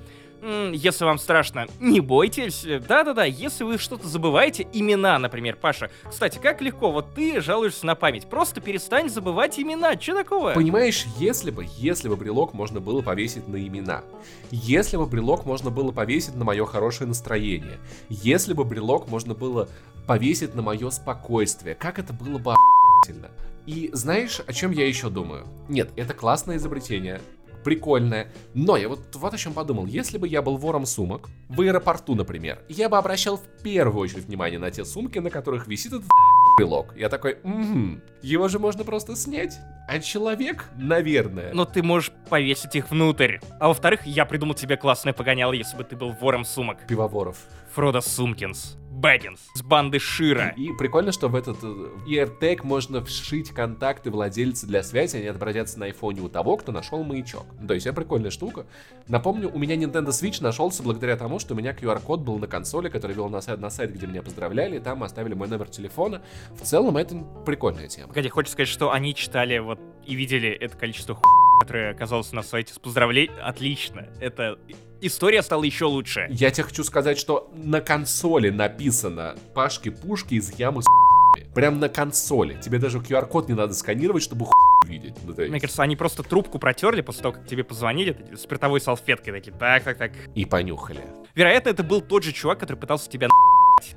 Если вам страшно, не бойтесь. Да-да-да, если вы что-то забываете, имена, например, Паша. Кстати, как легко, вот ты жалуешься на память. Просто перестань забывать имена. Что такого? Понимаешь, если бы, если бы брелок можно было повесить на имена. Если бы брелок можно было повесить на мое хорошее настроение. Если бы брелок можно было повесить на мое спокойствие. Как это было бы. И знаешь, о чем я еще думаю? Нет, это классное изобретение прикольная. Но я вот, вот о чем подумал. Если бы я был вором сумок, в аэропорту, например, я бы обращал в первую очередь внимание на те сумки, на которых висит этот брелок. Я такой, угу, его же можно просто снять. А человек, наверное. Но ты можешь повесить их внутрь. А во-вторых, я придумал тебе классное погоняло, если бы ты был вором сумок. Пивоворов. Фродо Сумкинс. Бэггинс с банды Шира. И прикольно, что в этот AirTag э, можно вшить контакты владельца для связи, они отобразятся на айфоне у того, кто нашел маячок. То есть это прикольная штука. Напомню, у меня Nintendo Switch нашелся благодаря тому, что у меня QR-код был на консоли, который вел на сайт, на сайт, где меня поздравляли, и там оставили мой номер телефона. В целом это прикольная тема. Погоди, хочешь сказать, что они читали вот и видели это количество ху которое оказалось на сайте с поздравлений. Отлично. Это история стала еще лучше. Я тебе хочу сказать, что на консоли написано Пашки Пушки из ямы с Прям на консоли. Тебе даже QR-код не надо сканировать, чтобы увидеть. Ну, Мне кажется, они просто трубку протерли после того, как тебе позвонили, спиртовой салфеткой такие, так, так, так. И понюхали. Вероятно, это был тот же чувак, который пытался тебя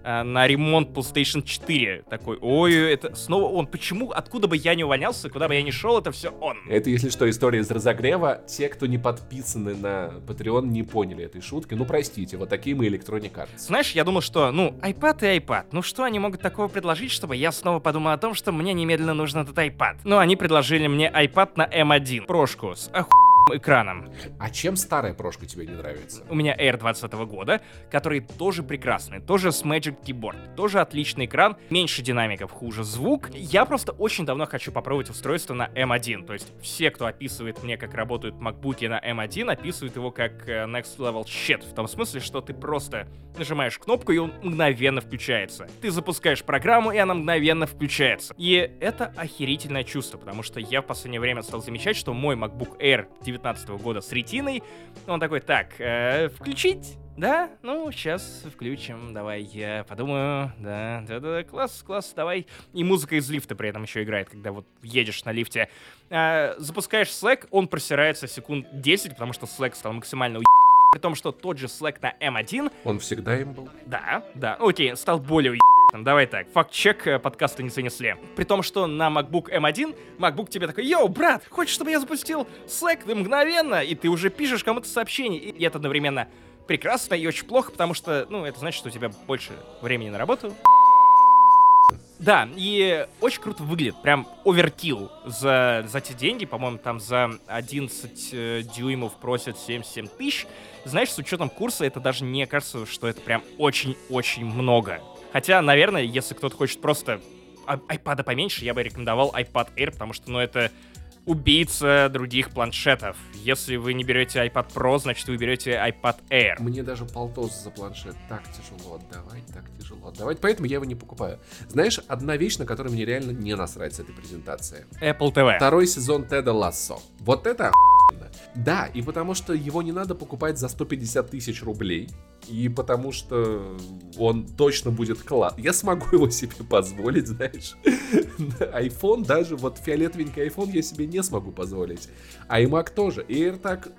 а, на ремонт PlayStation 4. Такой, ой, это снова он. Почему? Откуда бы я не увольнялся, куда бы я ни шел, это все он. Это, если что, история из разогрева. Те, кто не подписаны на Patreon, не поняли этой шутки. Ну, простите, вот такие мы Electronic Arts. Знаешь, я думал, что, ну, iPad и iPad. Ну, что они могут такого предложить, чтобы я снова подумал о том, что мне немедленно нужен этот iPad? Ну, они предложили мне iPad на M1. Прошку с оху экраном. А чем старая прошка тебе не нравится? У меня Air 20 года, который тоже прекрасный, тоже с Magic Keyboard, тоже отличный экран, меньше динамиков, хуже звук. Я просто очень давно хочу попробовать устройство на M1, то есть все, кто описывает мне, как работают MacBook на M1, описывают его как э, Next Level Shit, в том смысле, что ты просто нажимаешь кнопку, и он мгновенно включается. Ты запускаешь программу, и она мгновенно включается. И это охерительное чувство, потому что я в последнее время стал замечать, что мой MacBook Air 19 года с ретиной, он такой, так, э, включить? Да, ну, сейчас включим, давай, я подумаю, да, да, да, класс, класс, давай. И музыка из лифта при этом еще играет, когда вот едешь на лифте. А, запускаешь Slack, он просирается секунд 10, потому что Slack стал максимально у при том, что тот же Slack на M1... Он всегда им был? Да, да. Ну, окей, стал более Давай так, факт-чек э, подкаста не занесли. При том, что на MacBook M1, MacBook тебе такой, йоу, брат, хочешь, чтобы я запустил Slack да мгновенно? И ты уже пишешь кому-то сообщение, и это одновременно прекрасно и очень плохо, потому что, ну, это значит, что у тебя больше времени на работу. Да, и очень круто выглядит, прям оверкил за, за те деньги, по-моему, там за 11 э, дюймов просят 77 тысяч. Знаешь, с учетом курса это даже не кажется, что это прям очень-очень много. Хотя, наверное, если кто-то хочет просто iPad поменьше, я бы рекомендовал iPad Air, потому что, ну, это убийца других планшетов. Если вы не берете iPad Pro, значит вы берете iPad Air. Мне даже полтос за планшет так тяжело отдавать, так тяжело отдавать, поэтому я его не покупаю. Знаешь, одна вещь, на которую мне реально не насрать с этой презентации. Apple TV. Второй сезон Теда Лассо. Вот это да, и потому что его не надо покупать за 150 тысяч рублей, и потому что он точно будет класс. Я смогу его себе позволить, знаешь. iPhone, даже вот фиолетовенький iPhone я себе не смогу позволить. А iMac тоже. И AirTag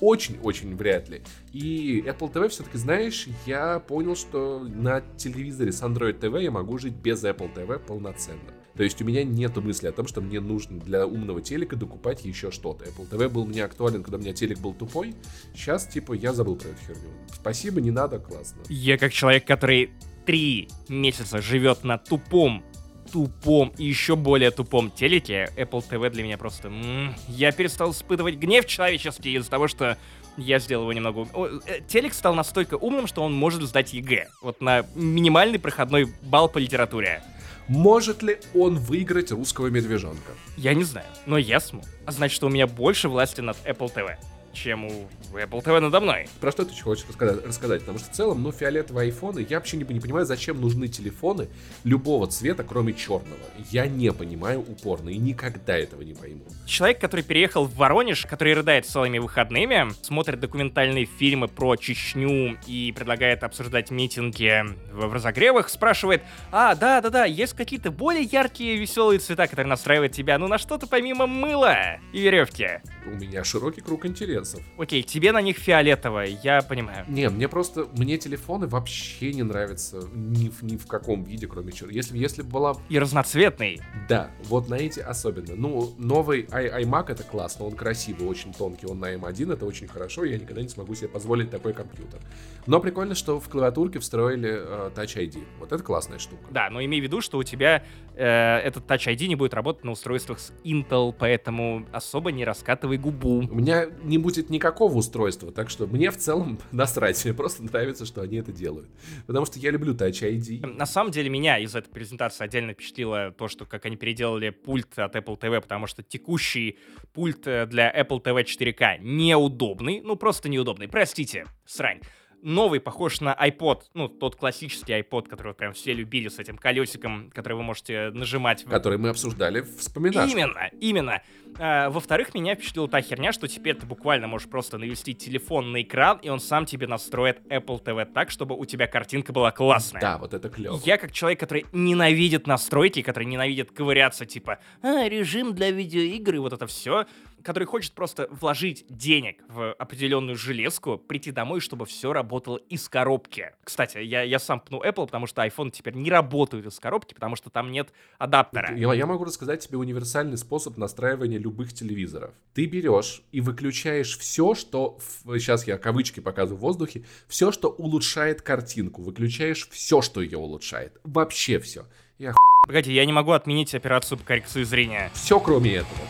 очень-очень вряд ли. И Apple TV все-таки, знаешь, я понял, что на телевизоре с Android TV я могу жить без Apple TV полноценно. То есть у меня нет мысли о том, что мне нужно для умного телека докупать еще что-то. Apple TV был мне актуален, когда у меня телек был тупой. Сейчас, типа, я забыл про эту херню. Спасибо, не надо, классно. Я как человек, который три месяца живет на тупом тупом и еще более тупом телеке, Apple TV для меня просто... М-м, я перестал испытывать гнев человеческий из-за того, что я сделал его немного... Э, телек стал настолько умным, что он может сдать ЕГЭ. Вот на минимальный проходной балл по литературе. Может ли он выиграть русского медвежонка? Я не знаю, но я смог. А значит, у меня больше власти над Apple TV чем у Apple TV надо мной. Про что ты хочешь рассказать? рассказать? Потому что в целом, ну, фиолетовые айфоны, я вообще не, не понимаю, зачем нужны телефоны любого цвета, кроме черного. Я не понимаю упорно и никогда этого не пойму. Человек, который переехал в Воронеж, который рыдает целыми выходными, смотрит документальные фильмы про Чечню и предлагает обсуждать митинги в разогревах, спрашивает, а, да-да-да, есть какие-то более яркие веселые цвета, которые настраивают тебя, ну, на что-то помимо мыла и веревки. У меня широкий круг интересов. Окей, тебе на них фиолетовое, я понимаю. Не, мне просто, мне телефоны вообще не нравятся ни в, ни в каком виде, кроме черного. Если, если бы была... И разноцветный. Да, вот на эти особенно. Ну, новый I, iMac это классно, он красивый, очень тонкий, он на M1, это очень хорошо, я никогда не смогу себе позволить такой компьютер. Но прикольно, что в клавиатурке встроили э, Touch ID. Вот это классная штука. Да, но имей в виду, что у тебя э, этот Touch ID не будет работать на устройствах с Intel, поэтому особо не раскатывай губу. У меня не будет никакого устройства, так что мне в целом насрать. Мне просто нравится, что они это делают. Потому что я люблю Touch ID. На самом деле меня из этой презентации отдельно впечатлило то, что как они переделали пульт от Apple TV, потому что текущий пульт э, для Apple TV 4K неудобный, ну просто неудобный. Простите, срань. Новый похож на iPod, ну, тот классический iPod, который прям все любили с этим колесиком, который вы можете нажимать. Который мы обсуждали в вспоминашках. Именно, именно. А, во-вторых, меня впечатлила та херня, что теперь ты буквально можешь просто навести телефон на экран, и он сам тебе настроит Apple TV так, чтобы у тебя картинка была классная. Да, вот это клево. Я как человек, который ненавидит настройки, который ненавидит ковыряться, типа, а, режим для видеоигр и вот это все, который хочет просто вложить денег в определенную железку, прийти домой, чтобы все работало из коробки. Кстати, я, я сам пну Apple, потому что iPhone теперь не работает из коробки, потому что там нет адаптера. Я, я могу рассказать тебе универсальный способ настраивания любых телевизоров. Ты берешь и выключаешь все, что... сейчас я кавычки показываю в воздухе. Все, что улучшает картинку. Выключаешь все, что ее улучшает. Вообще все. Я Погоди, я не могу отменить операцию по коррекции зрения. все, кроме этого.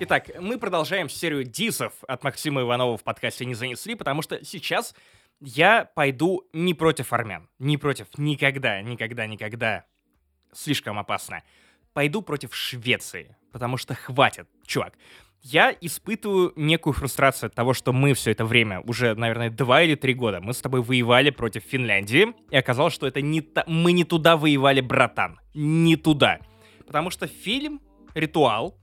Итак, мы продолжаем серию дисов от Максима Иванова в подкасте «Не занесли», потому что сейчас я пойду не против армян. Не против. Никогда, никогда, никогда. Слишком опасно. Пойду против Швеции, потому что хватит, чувак. Я испытываю некую фрустрацию от того, что мы все это время, уже, наверное, два или три года, мы с тобой воевали против Финляндии, и оказалось, что это не та... мы не туда воевали, братан. Не туда. Потому что фильм «Ритуал»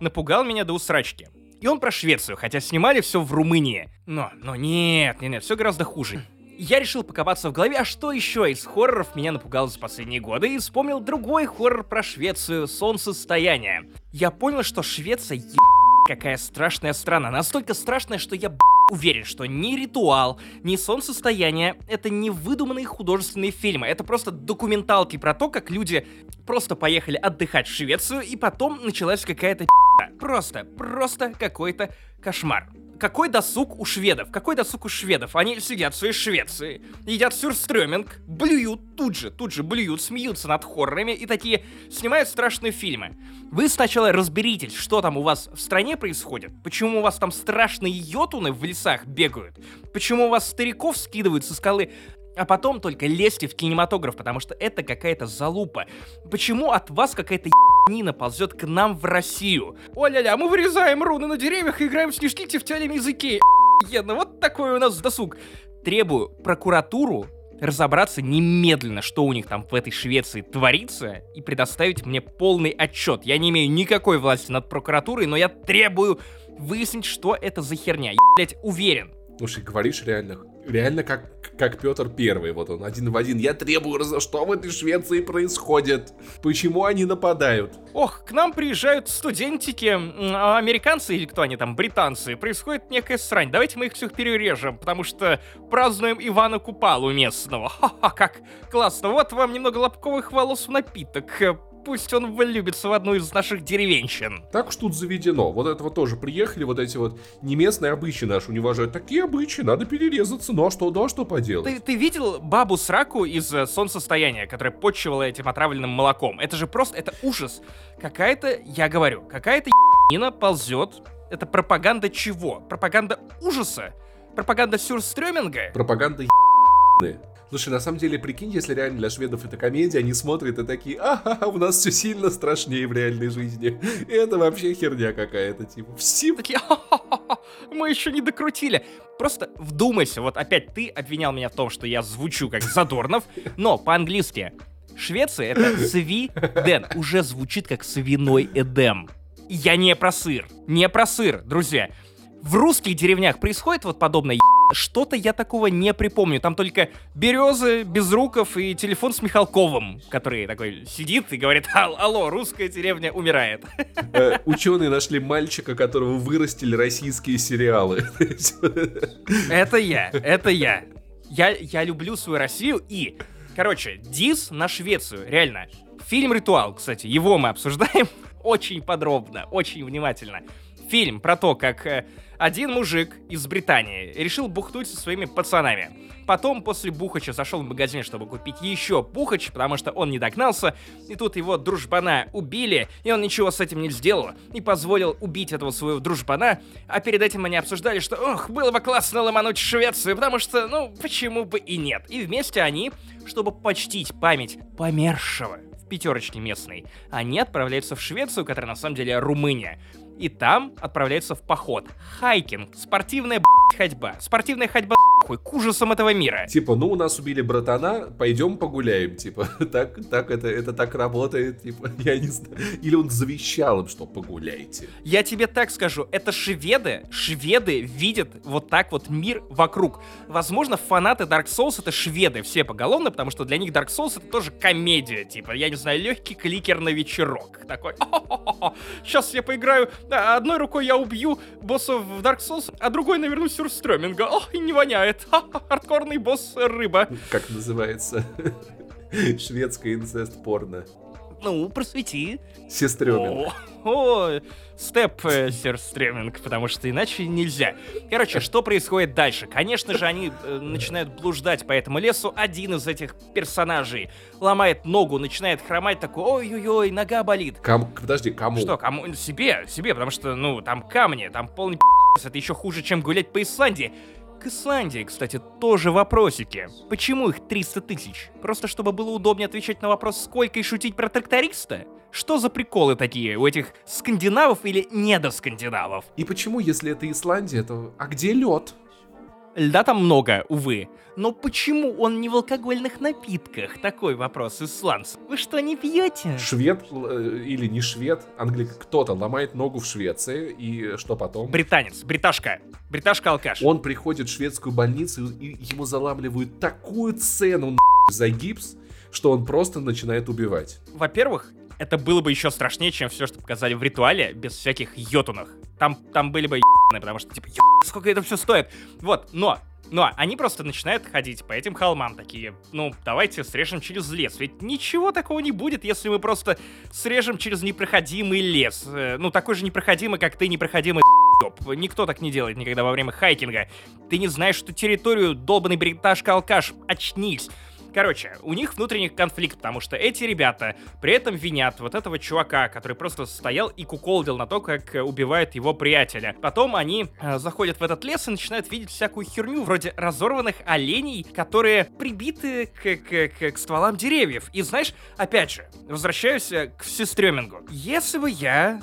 напугал меня до усрачки. И он про Швецию, хотя снимали все в Румынии. Но, но нет, нет, нет, все гораздо хуже. Я решил покопаться в голове, а что еще из хорроров меня напугало за последние годы, и вспомнил другой хоррор про Швецию «Солнцестояние». Я понял, что Швеция е... какая страшная страна. Настолько страшная, что я уверен, что ни «Ритуал», ни «Солнцестояние» — это не выдуманные художественные фильмы. Это просто документалки про то, как люди просто поехали отдыхать в Швецию, и потом началась какая-то Просто, просто какой-то кошмар. Какой досуг у шведов? Какой досуг у шведов? Они сидят в своей Швеции, едят сюрстрёминг, блюют тут же, тут же блюют, смеются над хоррорами и такие снимают страшные фильмы. Вы сначала разберитесь, что там у вас в стране происходит, почему у вас там страшные йотуны в лесах бегают, почему вас стариков скидывают со скалы, а потом только лезьте в кинематограф, потому что это какая-то залупа. Почему от вас какая-то Нина ползет к нам в Россию. О-ля-ля, мы вырезаем руны на деревьях и играем в снежки в тефтялем языке. Охуенно, вот такой у нас досуг. Требую прокуратуру разобраться немедленно, что у них там в этой Швеции творится, и предоставить мне полный отчет. Я не имею никакой власти над прокуратурой, но я требую выяснить, что это за херня. Я, блядь, уверен, Слушай, говоришь реально, реально как, как Петр Первый, вот он один в один. Я требую, что в этой Швеции происходит? Почему они нападают? Ох, к нам приезжают студентики, а американцы или кто они там, британцы. Происходит некая срань. Давайте мы их всех перережем, потому что празднуем Ивана Купалу местного. Ха-ха, как классно. Вот вам немного лобковых волос в напиток. Пусть он влюбится в одну из наших деревенщин. Так уж тут заведено. Вот это вот тоже приехали, вот эти вот не местные обычаи наши уважают. Такие обычаи, надо перерезаться. Ну а что, да, что поделать? Ты, ты видел бабу Сраку из э, «Солнцестояния», которая почивала этим отравленным молоком? Это же просто, это ужас. Какая-то, я говорю, какая-то ебанина ползет. Это пропаганда чего? Пропаганда ужаса? Пропаганда сюрстрёминга? Пропаганда ебаная. Слушай, на самом деле, прикинь, если реально для шведов это комедия, они смотрят и такие, ага, у нас все сильно страшнее в реальной жизни. Это вообще херня какая-то, типа, все Такие, «Ха-ха-ха, мы еще не докрутили. Просто вдумайся, вот опять ты обвинял меня в том, что я звучу как Задорнов, но по-английски Швеция это свиден, уже звучит как свиной эдем. И Я не про сыр, не про сыр, друзья. В русских деревнях происходит вот подобное что-то я такого не припомню. Там только березы, безруков и телефон с Михалковым, который такой сидит и говорит, «Ал- алло, русская деревня умирает. Э, ученые нашли мальчика, которого вырастили российские сериалы. Это я, это я. Я, я люблю свою Россию и, короче, дис на Швецию, реально. Фильм «Ритуал», кстати, его мы обсуждаем очень подробно, очень внимательно. Фильм про то, как э, один мужик из Британии решил бухнуть со своими пацанами. Потом после бухача зашел в магазин, чтобы купить еще бухач, потому что он не догнался. И тут его дружбана убили, и он ничего с этим не сделал. И позволил убить этого своего дружбана. А перед этим они обсуждали, что, ох, было бы классно ломануть Швецию, потому что, ну, почему бы и нет. И вместе они, чтобы почтить память помершего в пятерочке местной, они отправляются в Швецию, которая на самом деле Румыния. И там отправляются в поход. Хайкинг, спортивная б***ь, ходьба. Спортивная ходьба нахуй, к ужасам этого мира. Типа, ну, у нас убили братана, пойдем погуляем, типа. Так, так это, это так работает, типа, я не знаю. Или он завещал им, что погуляйте. Я тебе так скажу, это шведы, шведы видят вот так вот мир вокруг. Возможно, фанаты Dark Souls это шведы все поголовно, потому что для них Dark Souls это тоже комедия, типа, я не знаю, легкий кликер на вечерок. Такой, сейчас я поиграю, да, одной рукой я убью боссов в Dark Souls, а другой навернусь сюрстреминга. Ох, не воняет. Хардкорный босс рыба. Как называется? Шведское инцест-порно. Ну, просвети. Сестрёмин. О, степ э, потому что иначе нельзя. Короче, что происходит дальше? Конечно же, они э, начинают блуждать по этому лесу. Один из этих персонажей ломает ногу, начинает хромать, такой, ой-ой-ой, нога болит. Ком... Подожди, кому? Что, кому? Себе, себе, потому что, ну, там камни, там полный это еще хуже, чем гулять по Исландии. К Исландии, кстати, тоже вопросики. Почему их 300 тысяч? Просто чтобы было удобнее отвечать на вопрос, сколько и шутить про тракториста? Что за приколы такие у этих скандинавов или недоскандинавов? И почему, если это Исландия, то... А где лед? Льда там много, увы. Но почему он не в алкогольных напитках? Такой вопрос исландц. Вы что, не пьете? Швед э, или не швед, англик, кто-то ломает ногу в Швеции, и что потом? Британец, бриташка. Бриташка-алкаш. Он приходит в шведскую больницу, и ему заламливают такую цену за гипс, что он просто начинает убивать. Во-первых, это было бы еще страшнее, чем все, что показали в ритуале, без всяких йотунах. Там, там были бы ебаные, потому что, типа, сколько это все стоит. Вот, но но они просто начинают ходить по этим холмам такие, ну, давайте срежем через лес. Ведь ничего такого не будет, если мы просто срежем через непроходимый лес. Э, ну, такой же непроходимый, как ты непроходимый Никто так не делает никогда во время хайкинга. Ты не знаешь, что территорию долбанный бриташка-алкаш. Очнись. Короче, у них внутренний конфликт, потому что эти ребята при этом винят вот этого чувака, который просто стоял и куколдил на то, как убивает его приятеля. Потом они э, заходят в этот лес и начинают видеть всякую херню, вроде разорванных оленей, которые прибиты к, к, к, к стволам деревьев. И знаешь, опять же, возвращаюсь э, к сестремингу. Если бы я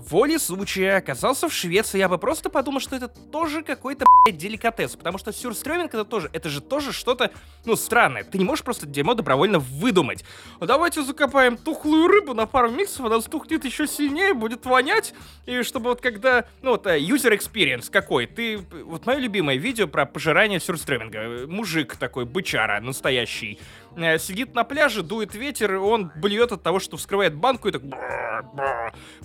воле случая оказался в Швеции, я бы просто подумал, что это тоже какой-то, блядь, деликатес. Потому что сюрстрёминг это тоже, это же тоже что-то, ну, странное. Ты не можешь просто дерьмо добровольно выдумать. А давайте закопаем тухлую рыбу на пару миксов, она стухнет еще сильнее, будет вонять. И чтобы вот когда, ну, вот, э, user experience какой. Ты, вот мое любимое видео про пожирание сюрстрёминга. Мужик такой, бычара, настоящий Э, сидит на пляже, дует ветер, он блюет от того, что вскрывает банку и так...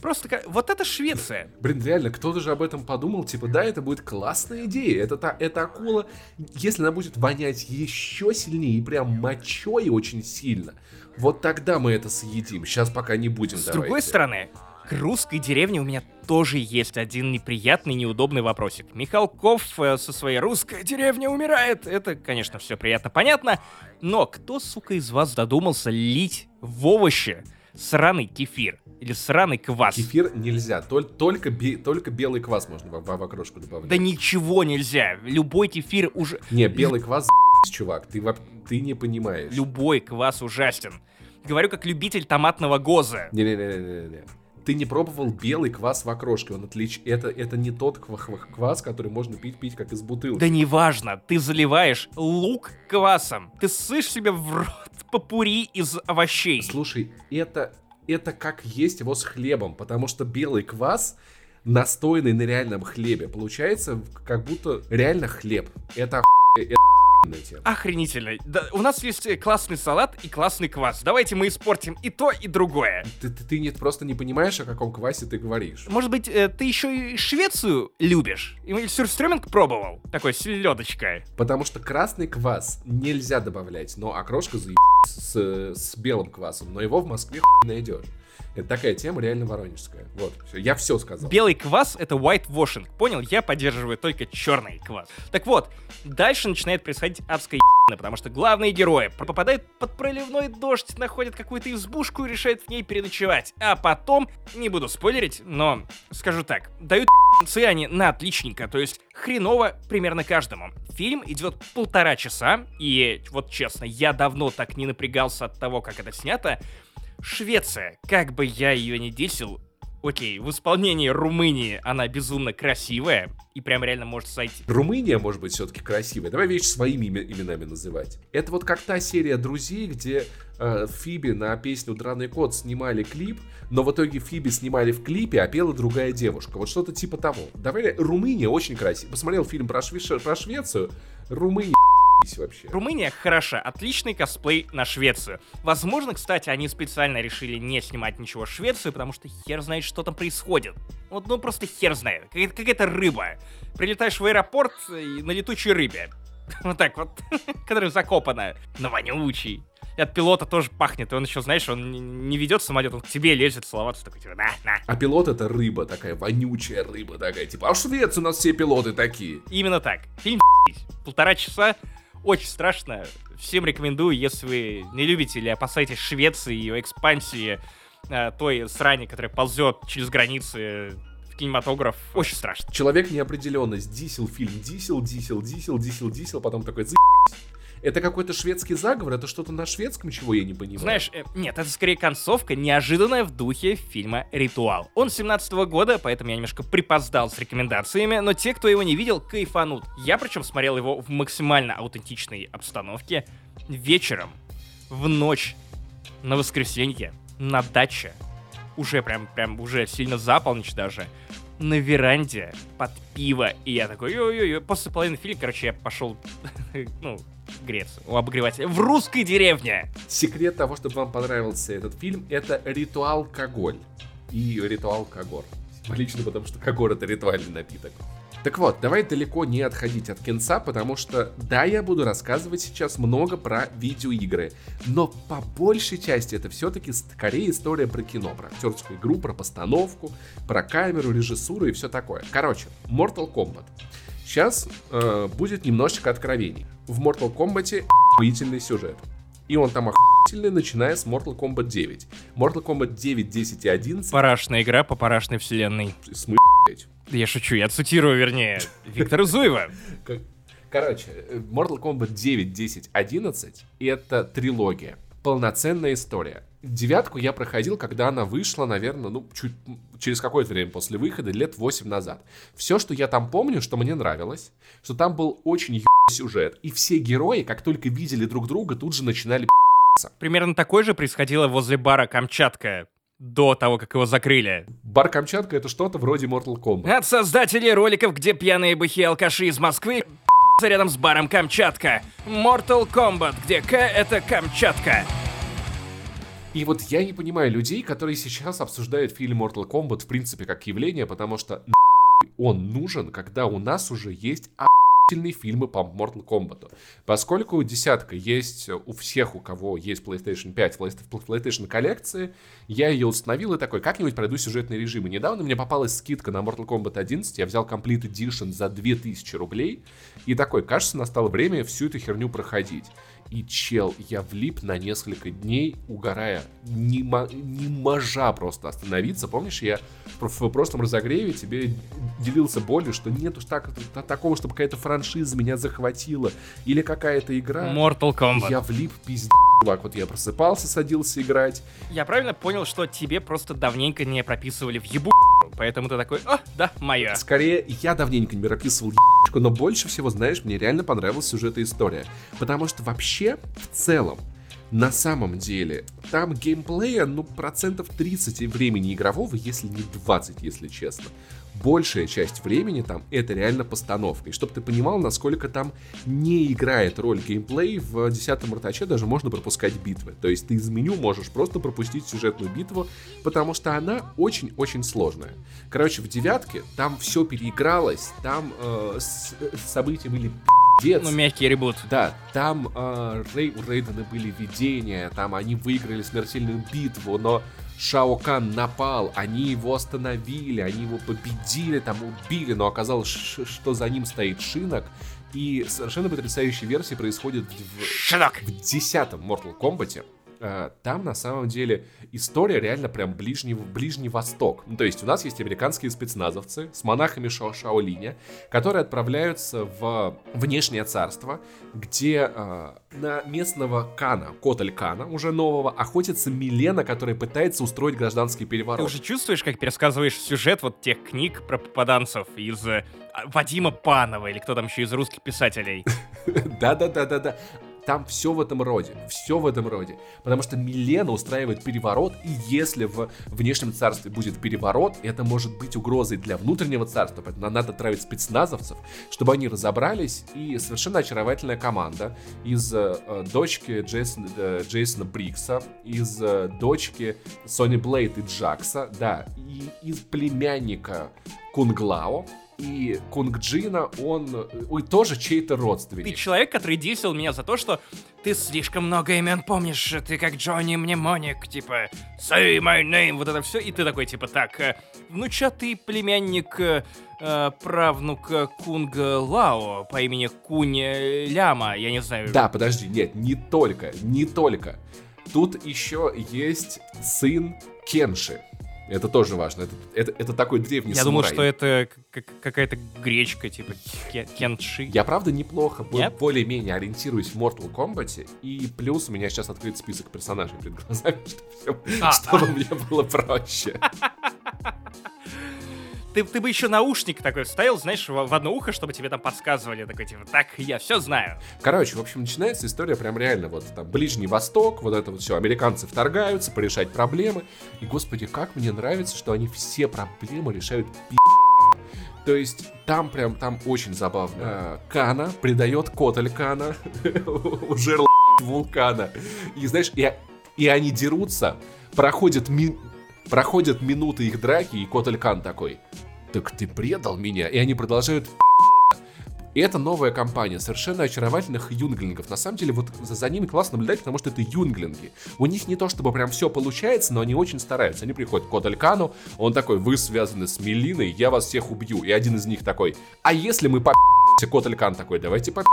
Просто как... Вот это Швеция. Блин, реально, кто-то же об этом подумал, типа, да, это будет классная идея. Это, та, эта акула, если она будет вонять еще сильнее и прям мочой очень сильно, вот тогда мы это съедим. Сейчас пока не будем, С давайте. другой стороны, к русской деревне у меня тоже есть один неприятный, неудобный вопросик. Михалков э, со своей «русская деревня умирает». Это, конечно, все приятно понятно. Но кто, сука, из вас додумался лить в овощи сраный кефир? Или сраный квас? Кефир нельзя, только, только, бе, только белый квас можно в, в, в окрошку добавлять. Да ничего нельзя. Любой кефир уже... Не, белый квас, чувак, ты, ты не понимаешь. Любой квас ужасен. Говорю как любитель томатного гоза. Не-не-не-не-не ты не пробовал белый квас в окрошке. Он отлич... это, это не тот квас, который можно пить, пить как из бутылки. Да неважно, ты заливаешь лук квасом. Ты ссышь себе в рот попури из овощей. Слушай, это, это как есть его с хлебом, потому что белый квас настойный на реальном хлебе. Получается, как будто реально хлеб. Это это тема. Охренительно. Да, у нас есть э, классный салат и классный квас. Давайте мы испортим и то, и другое. Ты, ты, ты не, просто не понимаешь, о каком квасе ты говоришь. Может быть, э, ты еще и Швецию любишь? И сюрстрёминг пробовал? Такой, селедочка. Потому что красный квас нельзя добавлять, но окрошка заеб с, с белым квасом, но его в Москве хуй найдешь. Это такая тема реально воронежская. Вот, все, я все сказал. Белый квас — это white washing. Понял? Я поддерживаю только черный квас. Так вот, дальше начинает происходить адская ебана, потому что главные герои попадают под проливной дождь, находят какую-то избушку и решают в ней переночевать. А потом, не буду спойлерить, но скажу так, дают концы они на отличненько, то есть хреново примерно каждому. Фильм идет полтора часа, и вот честно, я давно так не напрягался от того, как это снято, Швеция, как бы я ее не десил, окей, в исполнении Румынии она безумно красивая и прям реально может сойти. Румыния может быть все-таки красивая. Давай вещи своими именами называть. Это вот как та серия «Друзей», где э, Фиби на песню «Драный кот» снимали клип, но в итоге Фиби снимали в клипе, а пела другая девушка. Вот что-то типа того. Давай, Румыния очень красивая. Посмотрел фильм про, Шве- про Швецию. Румыния вообще. Румыния хороша, отличный косплей на Швецию. Возможно, кстати, они специально решили не снимать ничего в Швецию, потому что хер знает, что там происходит. Вот, ну просто хер знает. Как- Какая-то рыба. Прилетаешь в аэропорт и на летучей рыбе. Вот так вот. Которая закопана. Но вонючий. И от пилота тоже пахнет. И он еще, знаешь, он не- не ведет самолет, он к тебе лезет целоваться. Такой, типа, на, на. А пилот это рыба такая, вонючая рыба такая. Типа, а в Швеции у нас все пилоты такие. Именно так. Фильм полтора часа. Очень страшно. Всем рекомендую, если вы не любите или опасаетесь Швеции и ее экспансии, э, той срани, которая ползет через границы кинематограф. Очень страшно. Человек неопределенность. Дисел фильм. Дисел, дисел, дисел, дисел, дисел. Потом такой, «За***сь». Это какой-то шведский заговор? Это что-то на шведском, чего я не понимаю? Знаешь, э, нет, это скорее концовка, неожиданная в духе фильма «Ритуал». Он 17 года, поэтому я немножко припоздал с рекомендациями, но те, кто его не видел, кайфанут. Я причем смотрел его в максимально аутентичной обстановке вечером, в ночь, на воскресенье, на даче, уже прям, прям уже сильно за полночь даже, на веранде, под пиво, и я такой, ой-ой-ой, после половины фильма, короче, я пошел, ну, греться у обогревателя в русской деревне. Секрет того, чтобы вам понравился этот фильм, это ритуал алкоголь и ритуал когор. Символично, потому что когор это ритуальный напиток. Так вот, давай далеко не отходить от кинца, потому что, да, я буду рассказывать сейчас много про видеоигры, но по большей части это все-таки скорее история про кино, про актерскую игру, про постановку, про камеру, режиссуру и все такое. Короче, Mortal Kombat. Сейчас э, будет немножечко откровений. В Mortal Kombat охуительный сюжет. И он там охуительный, начиная с Mortal Kombat 9. Mortal Kombat 9, 10 и 11... Парашная игра по парашной вселенной. Смы... Да Я шучу, я цитирую, вернее, Виктора Зуева. Короче, э, Mortal Kombat 9, 10, 11 это трилогия. Полноценная история. Девятку я проходил, когда она вышла, наверное, ну, чуть через какое-то время после выхода, лет 8 назад. Все, что я там помню, что мне нравилось, что там был очень ебаный сюжет, и все герои, как только видели друг друга, тут же начинали Примерно такое же происходило возле бара Камчатка до того, как его закрыли. Бар Камчатка это что-то вроде Mortal Kombat. От создателей роликов, где пьяные быхи алкаши из Москвы рядом с баром Камчатка. Mortal Kombat, где К это Камчатка. И вот я не понимаю людей, которые сейчас обсуждают фильм Mortal Kombat в принципе как явление, потому что он нужен, когда у нас уже есть охуительные фильмы по Mortal Kombat. Поскольку десятка есть у всех, у кого есть PlayStation 5 в PlayStation коллекции, я ее установил и такой, как-нибудь пройду сюжетный режим. И недавно мне попалась скидка на Mortal Kombat 11, я взял Complete Edition за 2000 рублей, и такой, кажется, настало время всю эту херню проходить. И чел, я влип на несколько дней, угорая. Не, не можа просто остановиться. Помнишь, я в прошлом разогреве тебе делился болью, что нет уж так, та- такого, чтобы какая-то франшиза меня захватила. Или какая-то игра. Mortal Kombat. Я влип пиздец. Чувак, вот я просыпался, садился играть. Я правильно понял, что тебе просто давненько не прописывали в ебу, поэтому ты такой, о, да, моя. Скорее, я давненько не прописывал ебучку, но больше всего, знаешь, мне реально понравилась сюжет и история. Потому что вообще, в целом, на самом деле, там геймплея, ну, процентов 30 времени игрового, если не 20, если честно. Большая часть времени там это реально постановка. И чтобы ты понимал, насколько там не играет роль геймплей, в 10 Мартаче даже можно пропускать битвы. То есть ты из меню можешь просто пропустить сюжетную битву, потому что она очень-очень сложная. Короче, в девятке там все переигралось, там э, с- события были пиздец. Ну, мягкий ребут. Да, там э, Рей, у Рейдена были видения, там они выиграли смертельную битву, но Шао Кан напал, они его остановили, они его победили, там убили, но оказалось, что за ним стоит Шинок, и совершенно потрясающая версия происходит в, Шинок. в десятом Mortal Kombat. Э, там на самом деле история реально прям ближний, ближний восток. Ну, то есть у нас есть американские спецназовцы с монахами Шао Шаолиня, которые отправляются в внешнее царство, где э, на местного Кана, Котель Кана, уже нового, охотится Милена, которая пытается устроить гражданский переворот. Ты уже чувствуешь, как пересказываешь сюжет вот тех книг про попаданцев из э, Вадима Панова или кто там еще из русских писателей? Да-да-да-да-да. Там все в этом роде, все в этом роде. Потому что Милена устраивает переворот, и если в внешнем царстве будет переворот, это может быть угрозой для внутреннего царства. Поэтому надо отправить спецназовцев, чтобы они разобрались. И совершенно очаровательная команда из э, дочки Джейсона, э, Джейсона Брикса, из э, дочки Сони Блейд и Джакса, да, и из племянника Кунг Лао, и Кунг Джина, он ой, тоже чей-то родственник. Ты человек, который дисел меня за то, что ты слишком много имен помнишь, ты как Джонни Мнемоник, типа say my name, вот это все, и ты такой, типа, так, э, внучатый племянник э, э, правнук Кунг Лао по имени Кунь Ляма, я не знаю. Да, подожди, нет, не только, не только. Тут еще есть сын Кенши. Это тоже важно. Это, это, это такой древний Я самурай. думал, что это какая-то гречка, типа кенши. Я, правда, неплохо, более-менее ориентируюсь в Mortal Kombat, и плюс у меня сейчас открыт список персонажей перед глазами, чтобы, а, чтобы а. мне было проще. ты, ты бы еще наушник такой вставил, знаешь, в, в одно ухо, чтобы тебе там подсказывали, такой, типа, так, я все знаю. Короче, в общем, начинается история прям реально, вот там, Ближний Восток, вот это вот все, американцы вторгаются, порешать проблемы, и, господи, как мне нравится, что они все проблемы решают пи***. То есть там прям, там очень забавно. А, Кана предает Котель Кана, уже вулкана. И знаешь, и, и они дерутся, проходят, ми, проходят минуты их драки, и Котель Кан такой, так ты предал меня. И они продолжают и это новая компания совершенно очаровательных юнглингов. На самом деле, вот за, за ними классно наблюдать, потому что это юнглинги. У них не то чтобы прям все получается, но они очень стараются. Они приходят к Кодалькану, он такой, вы связаны с Мелиной, я вас всех убью. И один из них такой, а если мы по***ся? Кодалькан такой, давайте по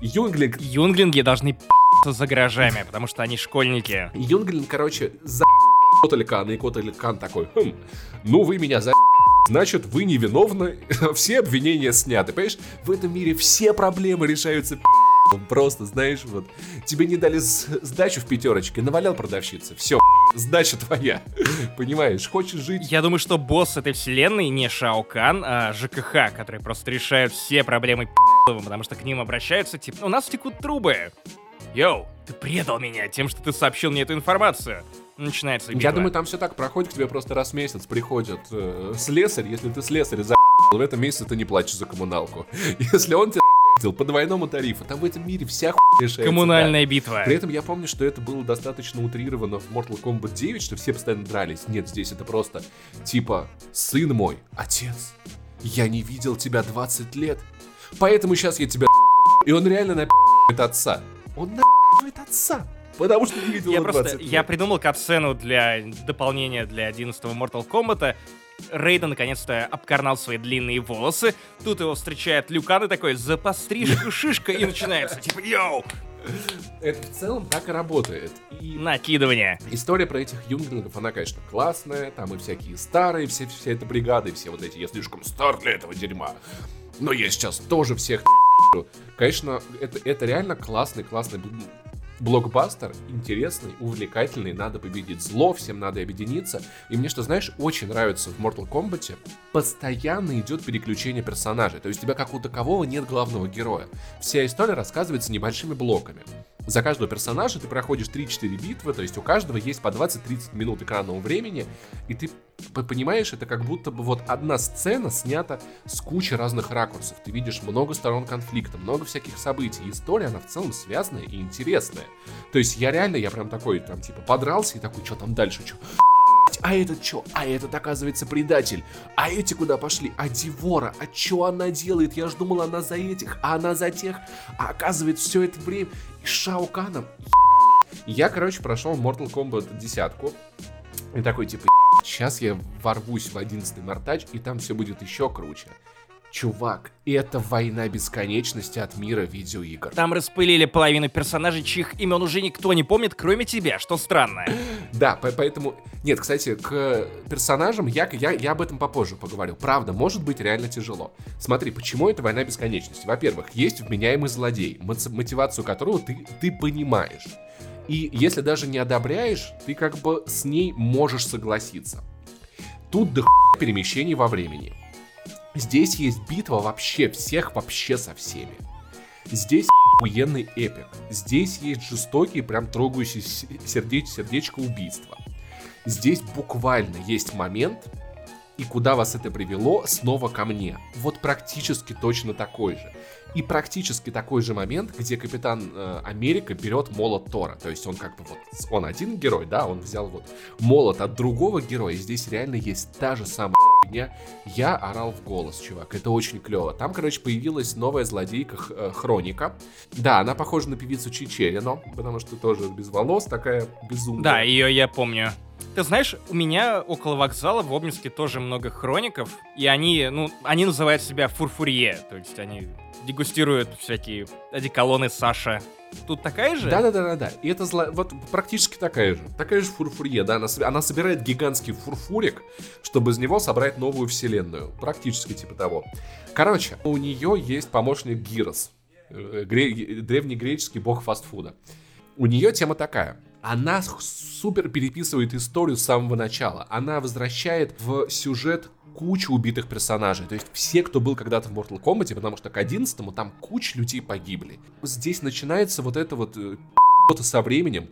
Юнглинг... Юнглинги должны за гаражами, потому что они школьники. Юнглинг, короче, за Коталькан, и Коталькан такой, хм, ну вы меня за значит, вы невиновны, все обвинения сняты. Понимаешь, в этом мире все проблемы решаются Просто, знаешь, вот, тебе не дали сдачу в пятерочке, навалял продавщица, все, сдача твоя. Понимаешь, хочешь жить... Я думаю, что босс этой вселенной не Шаокан, а ЖКХ, который просто решает все проблемы потому что к ним обращаются, типа, у нас текут трубы. Йоу, ты предал меня тем, что ты сообщил мне эту информацию начинается битва. Я думаю, там все так проходит, к тебе просто раз в месяц приходит э, слесарь, если ты слесарь за в этом месяце ты не платишь за коммуналку. Если он тебя по двойному тарифу. Там в этом мире вся хуйня решается. Коммунальная да. битва. При этом я помню, что это было достаточно утрировано в Mortal Kombat 9, что все постоянно дрались. Нет, здесь это просто типа «Сын мой, отец, я не видел тебя 20 лет, поэтому сейчас я тебя И он реально напи***ет отца. Он напи***ет отца. Потому что не видел я просто, лет. Я придумал катсцену для дополнения для 11 Mortal Kombat. Рейда наконец-то обкарнал свои длинные волосы. Тут его встречает Люкан и такой, за пострижку шишка, и начинается, типа, йоу, это в целом так и работает. И Накидывание. История про этих юнглингов, она, конечно, классная. Там и всякие старые, все, вся эта бригада, и все вот эти, я слишком стар для этого дерьма. Но я сейчас тоже всех Конечно, это, это реально классный, классный блокбастер, интересный, увлекательный, надо победить зло, всем надо объединиться. И мне, что знаешь, очень нравится в Mortal Kombat, постоянно идет переключение персонажей. То есть у тебя как у такового нет главного героя. Вся история рассказывается небольшими блоками. За каждого персонажа ты проходишь 3-4 битвы, то есть у каждого есть по 20-30 минут экранного времени, и ты понимаешь, это как будто бы вот одна сцена снята с кучей разных ракурсов. Ты видишь много сторон конфликта, много всяких событий. И история, она в целом связанная и интересная. То есть я реально, я прям такой, там, типа, подрался и такой, что там дальше, что? А этот что? А этот, оказывается, предатель. А эти куда пошли? А Дивора? А что она делает? Я ж думал, она за этих, а она за тех. А оказывается, все это время и Шауканом. Я, короче, прошел Mortal Kombat десятку. И такой, типа, сейчас я ворвусь в 11 Мартач, и там все будет еще круче. Чувак, это война бесконечности от мира видеоигр. Там распылили половину персонажей, чьих имен уже никто не помнит, кроме тебя, что странно. Да, по- поэтому... Нет, кстати, к персонажам я, я, я об этом попозже поговорю. Правда, может быть реально тяжело. Смотри, почему это война бесконечности? Во-первых, есть вменяемый злодей, моти- мотивацию которого ты, ты понимаешь. И если даже не одобряешь, ты как бы с ней можешь согласиться. Тут до перемещений во времени. Здесь есть битва вообще всех вообще со всеми. Здесь охуенный эпик. Здесь есть жестокие, прям трогающие сердеч, сердечко убийства. Здесь буквально есть момент, и куда вас это привело, снова ко мне. Вот практически точно такой же. И практически такой же момент, где Капитан э, Америка берет молот Тора. То есть он как бы вот, он один герой, да, он взял вот молот от другого героя. И здесь реально есть та же самая фигня. Я орал в голос, чувак, это очень клево. Там, короче, появилась новая злодейка э, Хроника. Да, она похожа на певицу Чичерино, потому что тоже без волос, такая безумная. Да, ее я помню. Ты знаешь, у меня около вокзала в Обнинске тоже много хроников, и они, ну, они называют себя фурфурье, то есть они дегустируют всякие одеколоны Саша. Тут такая же? Да, да, да, да, да. И это зла... вот практически такая же. Такая же фурфурье, да. Она, она собирает гигантский фурфурик, чтобы из него собрать новую вселенную. Практически типа того. Короче, у нее есть помощник Гирос. э, гре- древнегреческий бог фастфуда. У нее тема такая. Она супер переписывает историю с самого начала. Она возвращает в сюжет кучу убитых персонажей. То есть все, кто был когда-то в Mortal Kombat, потому что к 11 там куча людей погибли. Здесь начинается вот это вот э, со временем.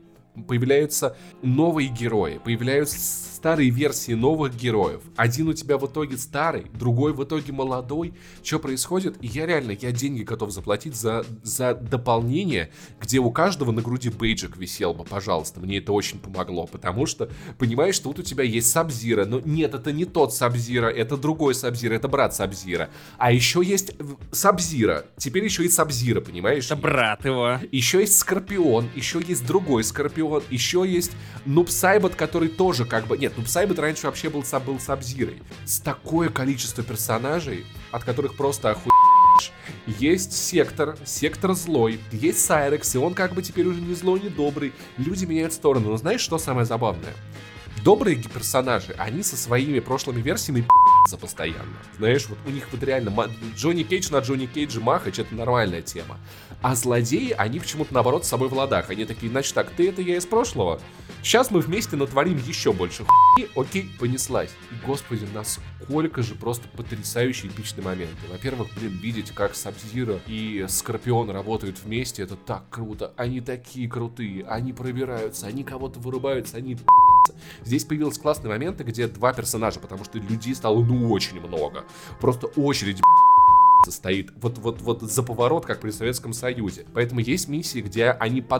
Появляются новые герои, появляются старые версии новых героев. Один у тебя в итоге старый, другой в итоге молодой. Что происходит? И я реально, я деньги готов заплатить за, за дополнение, где у каждого на груди бейджик висел бы, пожалуйста. Мне это очень помогло, потому что, понимаешь, тут у тебя есть Сабзира, но нет, это не тот Сабзира, это другой Сабзира, это брат Сабзира. А еще есть Сабзира, теперь еще и Сабзира, понимаешь? Это брат его. Еще есть Скорпион, еще есть другой Скорпион, еще есть Нубсайбот, который тоже как бы... Нет, Нубсайбот раньше вообще был, был Сабзирой. С такое количество персонажей, от которых просто охуешь. Есть Сектор, Сектор злой, есть Сайрекс, и он как бы теперь уже не злой, не добрый. Люди меняют сторону, но знаешь, что самое забавное? Добрые персонажи, они со своими прошлыми версиями за постоянно. Знаешь, вот у них вот реально Джонни Кейдж на Джонни Кейджа махач, это нормальная тема. А злодеи, они почему-то наоборот с собой в ладах. Они такие, значит так, ты это я из прошлого. Сейчас мы вместе натворим еще больше хуйни. Окей, понеслась. И, господи, насколько же просто потрясающие эпичные моменты. Во-первых, блин, видеть, как Сабзира и Скорпион работают вместе, это так круто. Они такие крутые, они пробираются, они кого-то вырубаются, они Здесь появились классные моменты, где два персонажа, потому что людей стало ну очень много. Просто очередь стоит вот, вот, вот за поворот, как при Советском Союзе. Поэтому есть миссии, где они по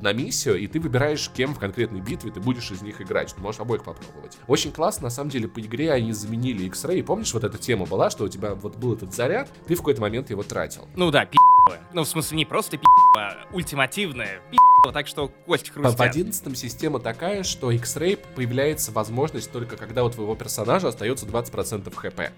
на миссию, и ты выбираешь, кем в конкретной битве ты будешь из них играть. Ты можешь обоих попробовать. Очень классно, на самом деле, по игре они заменили X-Ray. Помнишь, вот эта тема была, что у тебя вот был этот заряд, ты в какой-то момент его тратил. Ну да, пи***ло. Ну, в смысле, не просто пи***ло, а ультимативное пи***ло, так что кость В хрустят. 11 система такая, что X-Ray появляется возможность только когда у твоего персонажа остается 20% хп.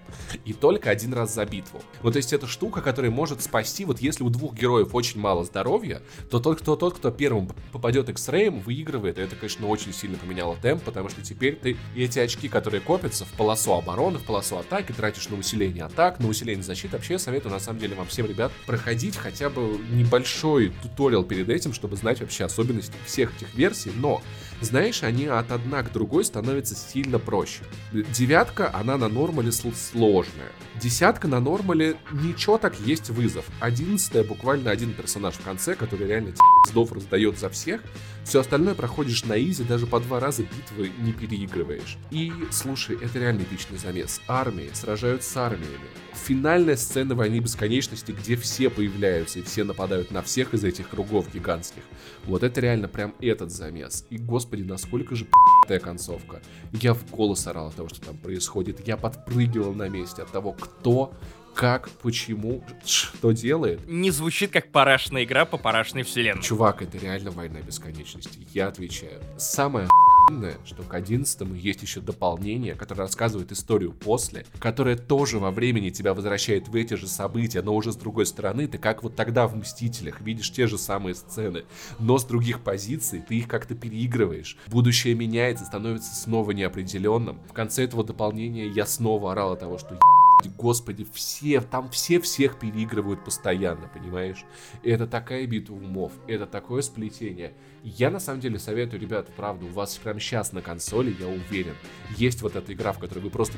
И только один раз за битву. Ну, то есть это штука, которая может спасти, вот если у двух героев очень мало здоровья, то тот, кто, тот, кто первым попадет X-Ray, выигрывает. И это, конечно, очень сильно поменяло темп, потому что теперь ты и эти очки, которые копятся в полосу обороны, в полосу атаки, тратишь на усиление атак, на усиление защиты. Вообще, я советую, на самом деле, вам всем, ребят, проходить хотя бы небольшой туториал перед этим, чтобы знать вообще особенности всех этих версий, но знаешь, они от одна к другой становятся сильно проще. Девятка, она на нормале сл- сложная. Десятка на нормале ничего так есть вызов. Одиннадцатая буквально один персонаж в конце, который реально сдов раздает за всех. Все остальное проходишь на изи, даже по два раза битвы не переигрываешь. И, слушай, это реально эпичный замес. Армии сражаются с армиями. Финальная сцена войны бесконечности, где все появляются и все нападают на всех из этих кругов гигантских. Вот это реально прям этот замес. И, господи, насколько же пи***тая концовка. Я в голос орал от того, что там происходит. Я подпрыгивал на месте от того, кто, как, почему, что делает. Не звучит как парашная игра по парашной вселенной. Чувак, это реально война бесконечности. Я отвечаю. Самое охуенное, что к 11 есть еще дополнение, которое рассказывает историю после, которое тоже во времени тебя возвращает в эти же события, но уже с другой стороны, ты как вот тогда в Мстителях видишь те же самые сцены, но с других позиций ты их как-то переигрываешь. Будущее меняется, становится снова неопределенным. В конце этого дополнения я снова орал от того, что господи, все, там все всех переигрывают постоянно, понимаешь? Это такая битва умов, это такое сплетение. Я на самом деле советую, ребят, правда, у вас прямо сейчас на консоли, я уверен, есть вот эта игра, в которой вы просто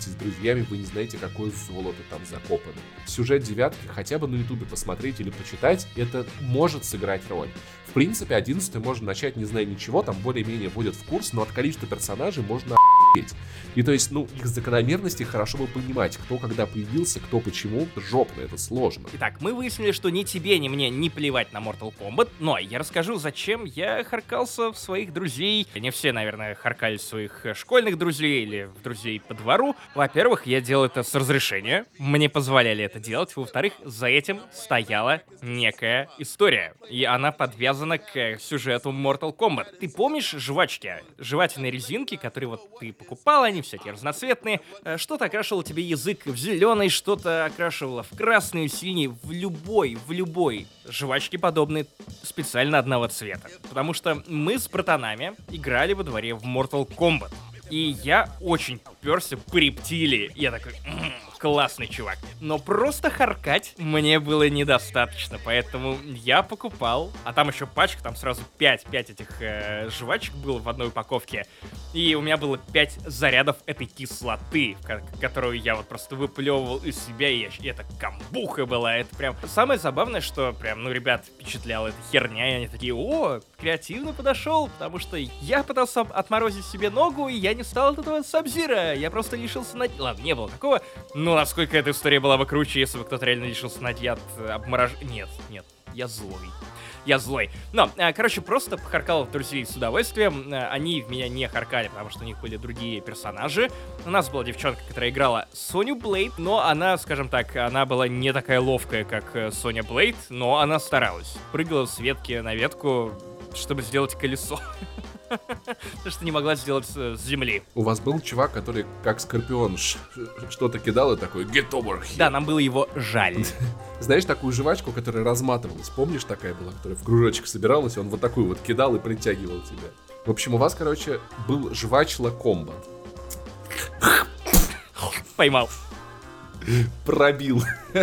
с друзьями, вы не знаете, какое золото там закопано. Сюжет девятки хотя бы на ютубе посмотреть или почитать, это может сыграть роль. Принципе, 11 можно начать, не зная ничего, там более-менее вводят в курс, но от количества персонажей можно охуеть. И то есть, ну, их закономерности хорошо бы понимать, кто когда появился, кто почему, жопно, это сложно. Итак, мы выяснили, что ни тебе, ни мне не плевать на Mortal Kombat, но я расскажу, зачем я харкался в своих друзей. Не все, наверное, харкали своих э, школьных друзей или друзей по двору. Во-первых, я делал это с разрешения, мне позволяли это делать. Во-вторых, за этим стояла некая история, и она подвязана к сюжету Mortal Kombat. Ты помнишь жвачки, жевательные резинки, которые вот ты покупал, они всякие разноцветные. Э, что-то окрашивало тебе язык в зеленый, что-то окрашивало в красный, в синий, в любой, в любой. Жвачки подобные специально одного цвета. Потому что мы с братанами играли во дворе в Mortal Kombat. И я очень перся по рептилии. Я такой, «М, классный чувак. Но просто харкать мне было недостаточно, поэтому я покупал, а там еще пачка, там сразу 5, 5 этих э, жвачек было в одной упаковке, и у меня было 5 зарядов этой кислоты, ко- которую я вот просто выплевывал из себя, и, я, и это камбуха была, это прям... Самое забавное, что прям, ну, ребят, впечатляла эта херня, и они такие, о, креативно подошел, потому что я пытался отморозить себе ногу, и я не стал от этого сабзира, я просто лишился над... Ладно, не было такого, но насколько эта история была бы круче, если бы кто-то реально лишился ноги от обморож... Нет, нет, я злой. Я злой. Но, э, короче, просто похаркал друзей с удовольствием. Э, Они в меня не харкали, потому что у них были другие персонажи. У нас была девчонка, которая играла Соню Блейд, но она, скажем так, она была не такая ловкая, как э, Соня Блейд, но она старалась. Прыгала с ветки на ветку, чтобы сделать колесо. Что не могла сделать с земли. У вас был чувак, который как скорпион что-то кидал и такой get over here. Да, нам было его жаль. Знаешь такую жвачку, которая разматывалась? Помнишь, такая была, которая в кружочек собиралась, и он вот такую вот кидал и притягивал тебя. В общем, у вас, короче, был жвачла комбат. Поймал. Пробил.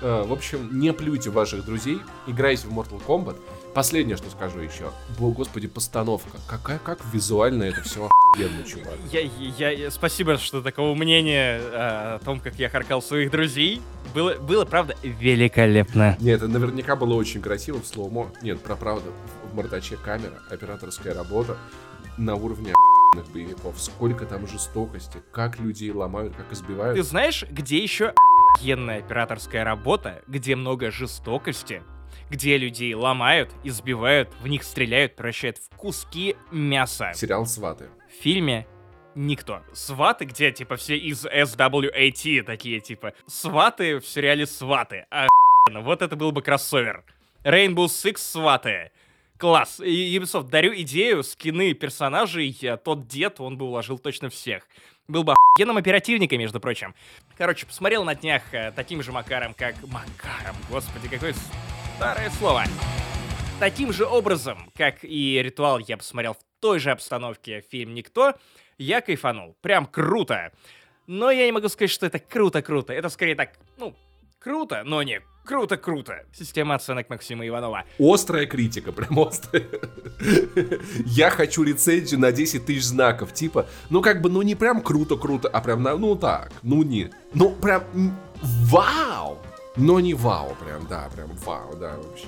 А, В общем, не плюйте ваших друзей, играйте в Mortal Kombat. Последнее, что скажу еще. О, господи, постановка. Какая, как визуально это все охуенно, чувак. Я, я, я- спасибо, что такого мнения э, о том, как я харкал своих друзей. Было, было, правда, великолепно. Нет, это наверняка было очень красиво в слоумо. Нет, про правда, в мордаче камера, операторская работа на уровне охуенных боевиков. Сколько там жестокости, как людей ломают, как избивают. Ты знаешь, где еще охуенная операторская работа, где много жестокости, где людей ломают, избивают, в них стреляют, превращают в куски мяса. Сериал «Сваты». В фильме никто. Сваты, где, типа, все из SWAT такие, типа, сваты в сериале Сваты. Охуенно, вот это был бы кроссовер. Rainbow Six Сваты. Класс. И Ubisoft, дарю идею, скины персонажей, тот дед, он бы уложил точно всех. Был бы охуенным оперативником, между прочим. Короче, посмотрел на днях э, таким же макаром, как... Макаром, господи, какое старое слово. Таким же образом, как и «Ритуал» я посмотрел в той же обстановке фильм «Никто», я кайфанул. Прям круто. Но я не могу сказать, что это круто-круто. Это скорее так, ну, круто, но не круто-круто. Система оценок Максима Иванова. Острая критика, прям острая. Я хочу рецензию на 10 тысяч знаков. Типа, ну как бы, ну не прям круто-круто, а прям, ну так, ну не. Ну прям, вау! Но не вау, прям, да, прям вау, да, вообще.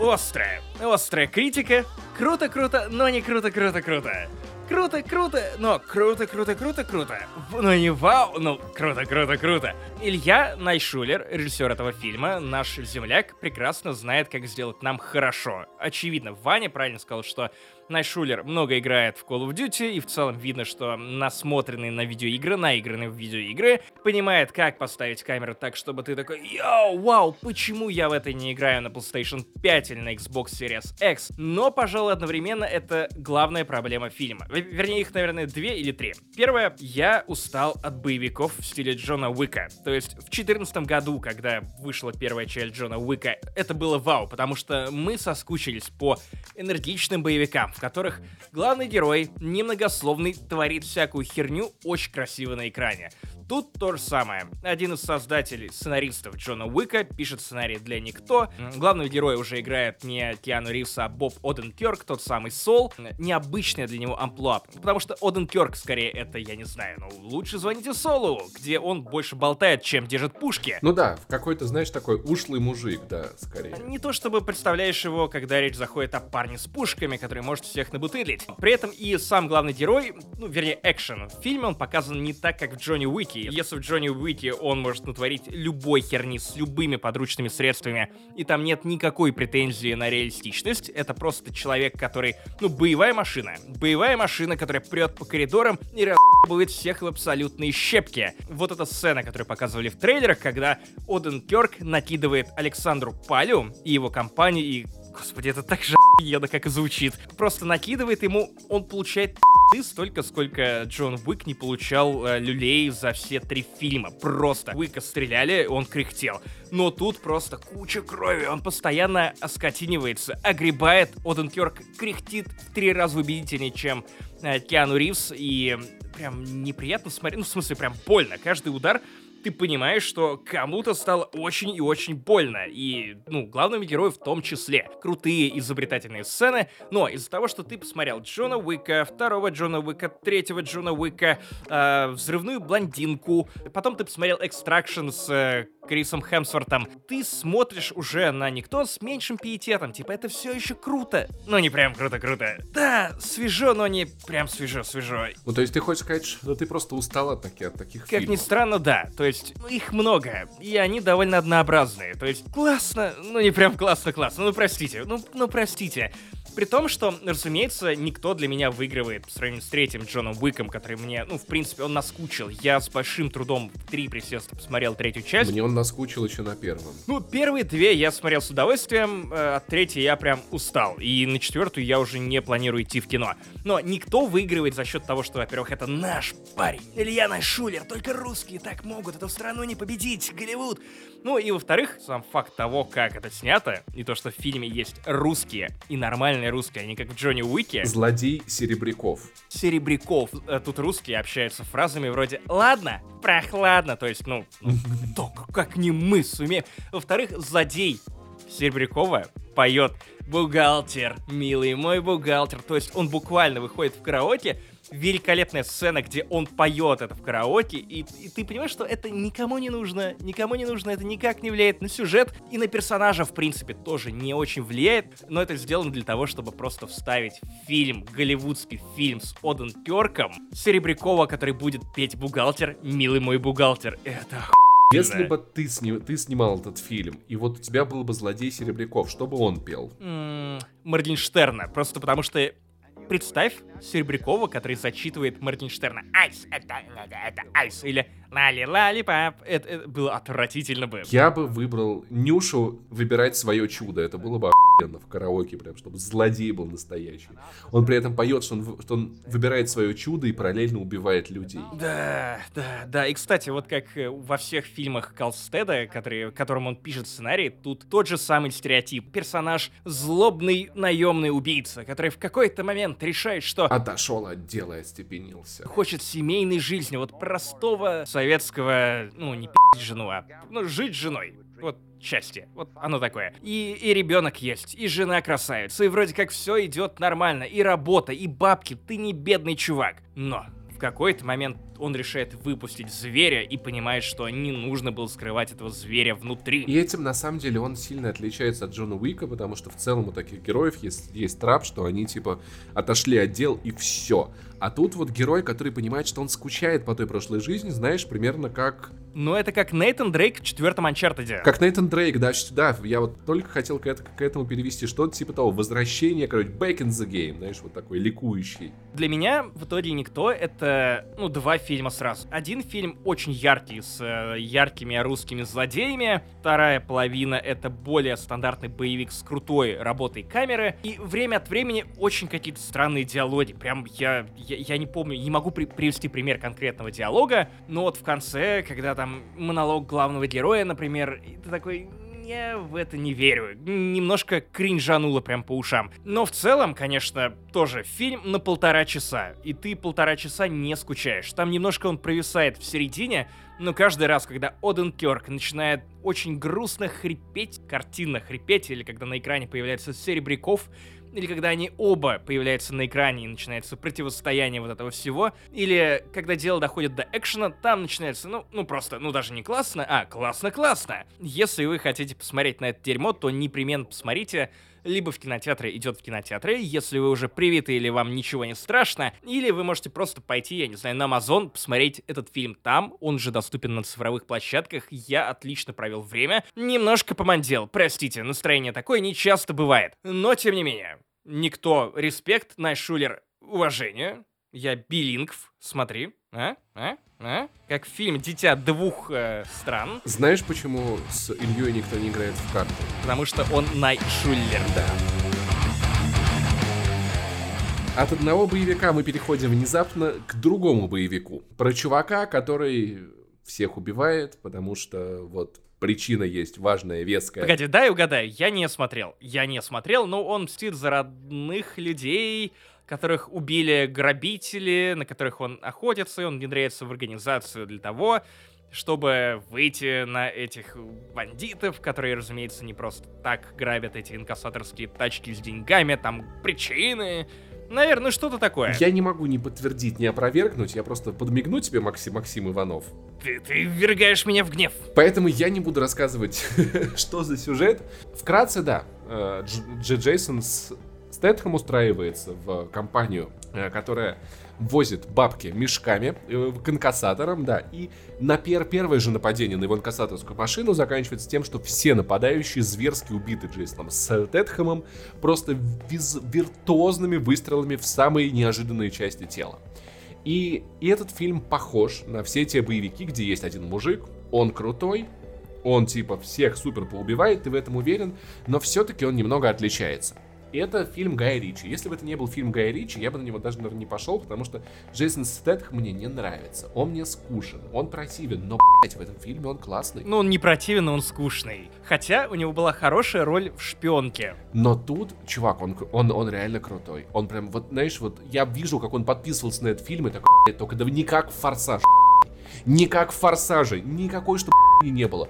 Острая, острая критика. Круто-круто, но не круто-круто-круто. Круто-круто, но круто-круто-круто-круто. Ну не вау, ну круто-круто-круто. Илья Найшулер, режиссер этого фильма, наш земляк, прекрасно знает, как сделать нам хорошо. Очевидно, Ваня правильно сказал, что Найшулер много играет в Call of Duty, и в целом видно, что насмотренный на видеоигры, наигранный в видеоигры, понимает, как поставить камеру так, чтобы ты такой, йоу, вау, почему я в это не играю на PlayStation 5 или на Xbox Series X? Но, пожалуй, одновременно это главная проблема фильма. Вернее, их, наверное, две или три. Первое, я устал от боевиков в стиле Джона Уика. То есть в 2014 году, когда вышла первая часть Джона Уика, это было вау, потому что мы соскучились по энергичным боевикам, в которых главный герой, немногословный, творит всякую херню очень красиво на экране. Тут то же самое. Один из создателей, сценаристов Джона Уика, пишет сценарий для Никто. Главного героя уже играет не Киану Ривз, а Боб Оденкерк, тот самый Сол. М, Необычное для него амплуа. Потому что Оденкерк, скорее, это, я не знаю, ну, лучше звоните Солу, где он больше болтает, чем держит пушки. Ну да, в какой-то, знаешь, такой ушлый мужик, да, скорее. Не то чтобы представляешь его, когда речь заходит о парне с пушками, который может всех набутылить. При этом и сам главный герой, ну, вернее, экшен, в фильме он показан не так, как в Джонни Уике. Если в Джонни Уике он может натворить любой херни с любыми подручными средствами, и там нет никакой претензии на реалистичность, это просто человек, который, ну, боевая машина. Боевая машина, которая прет по коридорам и будет всех в абсолютные щепки. Вот эта сцена, которую показывали в трейлерах, когда Оден Кёрк накидывает Александру Палю и его компанию, и Господи, это так же охуенно, как звучит. Просто накидывает ему, он получает ты столько, сколько Джон Уик не получал э, люлей за все три фильма. Просто. Уика стреляли, он кряхтел. Но тут просто куча крови, он постоянно оскотинивается, огребает. Оденкерк кряхтит в три раза убедительнее, чем э, Киану Ривз, и прям неприятно смотреть, ну, в смысле, прям больно. Каждый удар ты понимаешь, что кому-то стало очень и очень больно. И, ну, главному герою в том числе. Крутые изобретательные сцены, но из-за того, что ты посмотрел Джона Уика, второго Джона Уика, третьего Джона Уика, э, взрывную блондинку, потом ты посмотрел Extraction с э, Крисом Хемсвортом, ты смотришь уже на никто с меньшим пиететом. Типа, это все еще круто. Но не прям круто-круто. Да, свежо, но не прям свежо-свежо. Ну, то есть ты хочешь сказать, что ты просто устал от таких, от таких Как фильмов? ни странно, да. То есть, ну, их много, и они довольно однообразные. То есть, классно, ну не прям классно-классно, ну простите, ну, ну простите. При том, что, разумеется, никто для меня выигрывает по сравнению с третьим Джоном Уиком, который мне, ну, в принципе, он наскучил. Я с большим трудом три присеста посмотрел третью часть. Мне он наскучил еще на первом. Ну, первые две я смотрел с удовольствием, э, от третьей я прям устал. И на четвертую я уже не планирую идти в кино. Но никто выигрывает за счет того, что, во-первых, это наш парень. Илья Найшулер, только русские так могут эту страну не победить, Голливуд. Ну и во-вторых, сам факт того, как это снято, и то, что в фильме есть русские и нормальные русские, а не как в Джонни Уике. Злодей Серебряков. Серебряков. Э, Тут русские общаются фразами вроде «Ладно, прохладно», то есть, ну, ну, кто, как не мы сумеем. Во-вторых, злодей Серебрякова поет «Бухгалтер, милый мой бухгалтер», то есть он буквально выходит в караоке, великолепная сцена, где он поет это в караоке, и, и ты понимаешь, что это никому не нужно, никому не нужно, это никак не влияет на сюжет, и на персонажа, в принципе, тоже не очень влияет, но это сделано для того, чтобы просто вставить фильм, голливудский фильм с Оден Кёрком, Серебрякова, который будет петь «Бухгалтер, милый мой бухгалтер». Это Если бы ты, сни- ты снимал этот фильм, и вот у тебя был бы злодей Серебряков, что бы он пел? Моргенштерна, просто потому что Представь Серебрякова, который зачитывает Моргенштерна. Айс, это, это, это айс. Или лали лали пап. Это, это было отвратительно бы. Я бы выбрал Нюшу выбирать свое чудо. Это было бы охуенно в караоке, прям, чтобы злодей был настоящий. Он при этом поет, что он, что он выбирает свое чудо и параллельно убивает людей. Да, да, да. И, кстати, вот как э, во всех фильмах Калстеда, которые, которым он пишет сценарий, тут тот же самый стереотип. Персонаж злобный наемный убийца, который в какой-то момент решает, что Отошел от дела и остепенился. хочет семейной жизни, вот простого советского, ну, не пи***ть жену, а ну, жить с женой. Вот счастье. Вот оно такое. И, и ребенок есть, и жена красавица, и вроде как все идет нормально, и работа, и бабки, ты не бедный чувак. Но в какой-то момент он решает выпустить зверя и понимает, что не нужно было скрывать этого зверя внутри. И этим, на самом деле, он сильно отличается от Джона Уика, потому что в целом у таких героев есть, есть трап, что они, типа, отошли от дел и все. А тут вот герой, который понимает, что он скучает по той прошлой жизни, знаешь, примерно как... Ну, это как Нейтан Дрейк в четвертом Анчартеде. Как Нейтан Дрейк, да, да, я вот только хотел к, это- к этому перевести что-то типа того, возвращение, короче, back in the game, знаешь, вот такой ликующий. Для меня в итоге никто это, ну, два фильма сразу. Один фильм очень яркий, с э, яркими русскими злодеями. Вторая половина это более стандартный боевик с крутой работой камеры. И время от времени очень какие-то странные диалоги. Прям я, я, я не помню, не могу при- привести пример конкретного диалога, но вот в конце, когда там монолог главного героя, например, ты такой, я в это не верю. Немножко кринжануло прям по ушам. Но в целом, конечно, тоже фильм на полтора часа. И ты полтора часа не скучаешь. Там немножко он провисает в середине, но каждый раз, когда Оден Кёрк начинает очень грустно хрипеть, картинно хрипеть, или когда на экране появляется Серебряков, или когда они оба появляются на экране и начинается противостояние вот этого всего, или когда дело доходит до экшена, там начинается, ну, ну просто, ну даже не классно, а классно-классно. Если вы хотите посмотреть на это дерьмо, то непременно посмотрите либо в кинотеатре идет в кинотеатре, если вы уже привиты или вам ничего не страшно, или вы можете просто пойти, я не знаю, на Amazon, посмотреть этот фильм там, он же доступен на цифровых площадках, я отлично провел время, немножко помандел, простите, настроение такое не часто бывает, но тем не менее, никто, респект, Найшулер, уважение, я билингв, смотри, а, а, а, как фильм «Дитя двух э, стран», Знаешь, почему с Ильей никто не играет в карты? потому что он Найшулер, да. От одного боевика мы переходим внезапно к другому боевику. Про чувака, который всех убивает, потому что вот причина есть важная, веская. Погоди, дай угадаю, я не смотрел. Я не смотрел, но он мстит за родных людей, которых убили грабители, на которых он охотится, и он внедряется в организацию для того, чтобы выйти на этих бандитов, которые, разумеется, не просто так грабят эти инкассаторские тачки с деньгами, там причины. Наверное, что-то такое. Я не могу ни подтвердить, ни опровергнуть, я просто подмигну тебе, Максим, Максим Иванов. Ты, ты ввергаешь меня в гнев. Поэтому я не буду рассказывать, что за сюжет. Вкратце, да, э, Дж- Дж- Джейсон с Стэтхэм устраивается в компанию, э, которая возит бабки мешками э, к инкассаторам, да, и на пер первое же нападение на его инкассаторскую машину заканчивается тем, что все нападающие зверски убиты Джейсоном Стэтхэмом просто виз- виртуозными выстрелами в самые неожиданные части тела. И, и этот фильм похож на все те боевики, где есть один мужик, он крутой, он типа всех супер поубивает, ты в этом уверен, но все-таки он немного отличается. И это фильм Гая Ричи. Если бы это не был фильм Гая Ричи, я бы на него даже, наверное, не пошел, потому что Джейсон Стэтхэм мне не нравится. Он мне скучен, он противен, но, блядь, в этом фильме он классный. Ну, он не противен, но он скучный. Хотя у него была хорошая роль в «Шпионке». Но тут, чувак, он, он, он реально крутой. Он прям, вот, знаешь, вот я вижу, как он подписывался на этот фильм, и такой, «Блядь, только да не как в «Форсаж», не как в «Форсаже», никакой, что не было.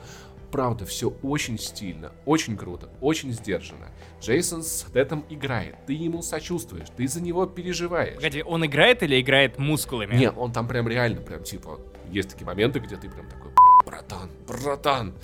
Правда, все очень стильно, очень круто, очень сдержанно. Джейсон Стэттем играет, ты ему сочувствуешь, ты за него переживаешь. Погоди, он играет или играет мускулами? Не, он там прям реально, прям типа, есть такие моменты, где ты прям такой, братан, братан,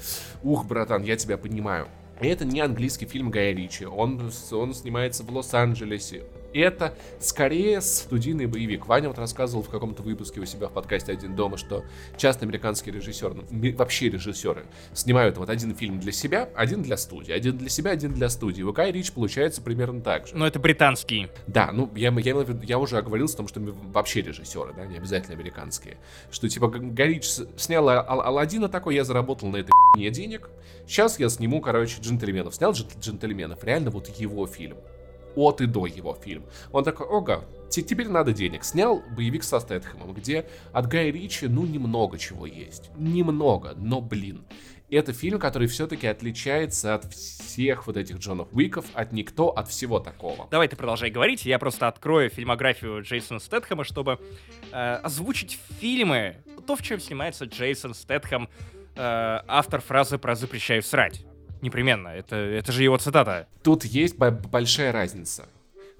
ух, братан, я тебя понимаю. И это не английский фильм Гая Ричи, он, с- он снимается в Лос-Анджелесе. Это скорее студийный боевик. Ваня вот рассказывал в каком-то выпуске у себя в подкасте «Один дома», что часто американские режиссеры, ну, вообще режиссеры, снимают вот один фильм для себя, один для студии, один для себя, один для студии. У Гая Ричи получается примерно так же. Но это британский. Да, ну я, я, я уже оговорился о том, что мы вообще режиссеры, да, не обязательно американские. Что типа Горич снял Ал- Аладдина такой, я заработал на этой не денег. Сейчас я сниму, короче, джентльменов. Снял джен- джентльменов. Реально вот его фильм. От и до его фильм. Он такой, ого, те- теперь надо денег. Снял боевик со Стэтхэмом, где от Гая Ричи, ну, немного чего есть. Немного, но, блин. Это фильм, который все-таки отличается от всех вот этих Джонов Уиков, от никто, от всего такого. Давай ты продолжай говорить, я просто открою фильмографию Джейсона Стэтхэма, чтобы э, озвучить фильмы, то, в чем снимается Джейсон Стэтхэм, э, автор фразы про «запрещаю срать». Непременно, это, это же его цитата. Тут есть бо- большая разница.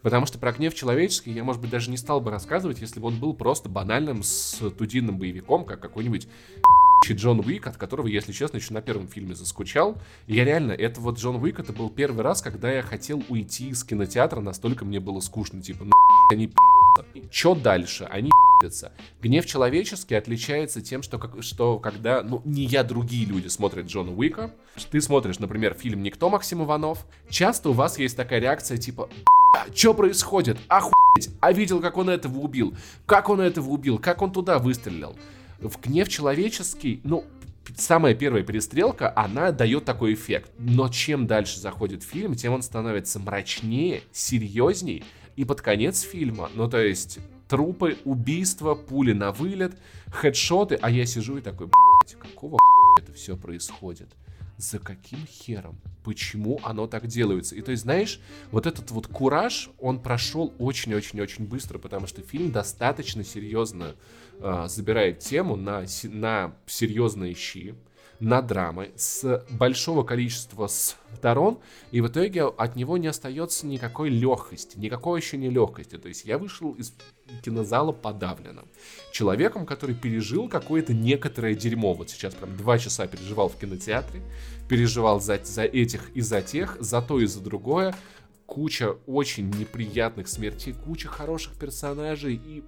Потому что про гнев человеческий я, может быть, даже не стал бы рассказывать, если бы он был просто банальным студийным боевиком, как какой-нибудь Джон Уик, от которого, если честно, еще на первом фильме заскучал. И я реально, это вот Джон Уик, это был первый раз, когда я хотел уйти из кинотеатра, настолько мне было скучно. Типа, ну, они Чё дальше? Они ебятся. Гнев человеческий отличается тем, что, как, что когда, ну, не я, другие люди смотрят Джона Уика, ты смотришь, например, фильм «Никто» Максим Иванов, часто у вас есть такая реакция типа что происходит? Охуеть! А видел, как он этого убил? Как он этого убил? Как он туда выстрелил? В гнев человеческий, ну, самая первая перестрелка, она дает такой эффект. Но чем дальше заходит фильм, тем он становится мрачнее, серьезней. И под конец фильма, ну то есть трупы, убийства, пули на вылет, хедшоты, а я сижу и такой, блядь, какого это все происходит? За каким хером? Почему оно так делается? И то есть, знаешь, вот этот вот кураж, он прошел очень-очень-очень быстро, потому что фильм достаточно серьезно э, забирает тему на, на серьезные щи на драмы с большого количества сторон, и в итоге от него не остается никакой легкости, никакой еще не легкости. То есть я вышел из кинозала подавленным. Человеком, который пережил какое-то некоторое дерьмо. Вот сейчас прям два часа переживал в кинотеатре, переживал за, за этих и за тех, за то и за другое. Куча очень неприятных смертей, куча хороших персонажей и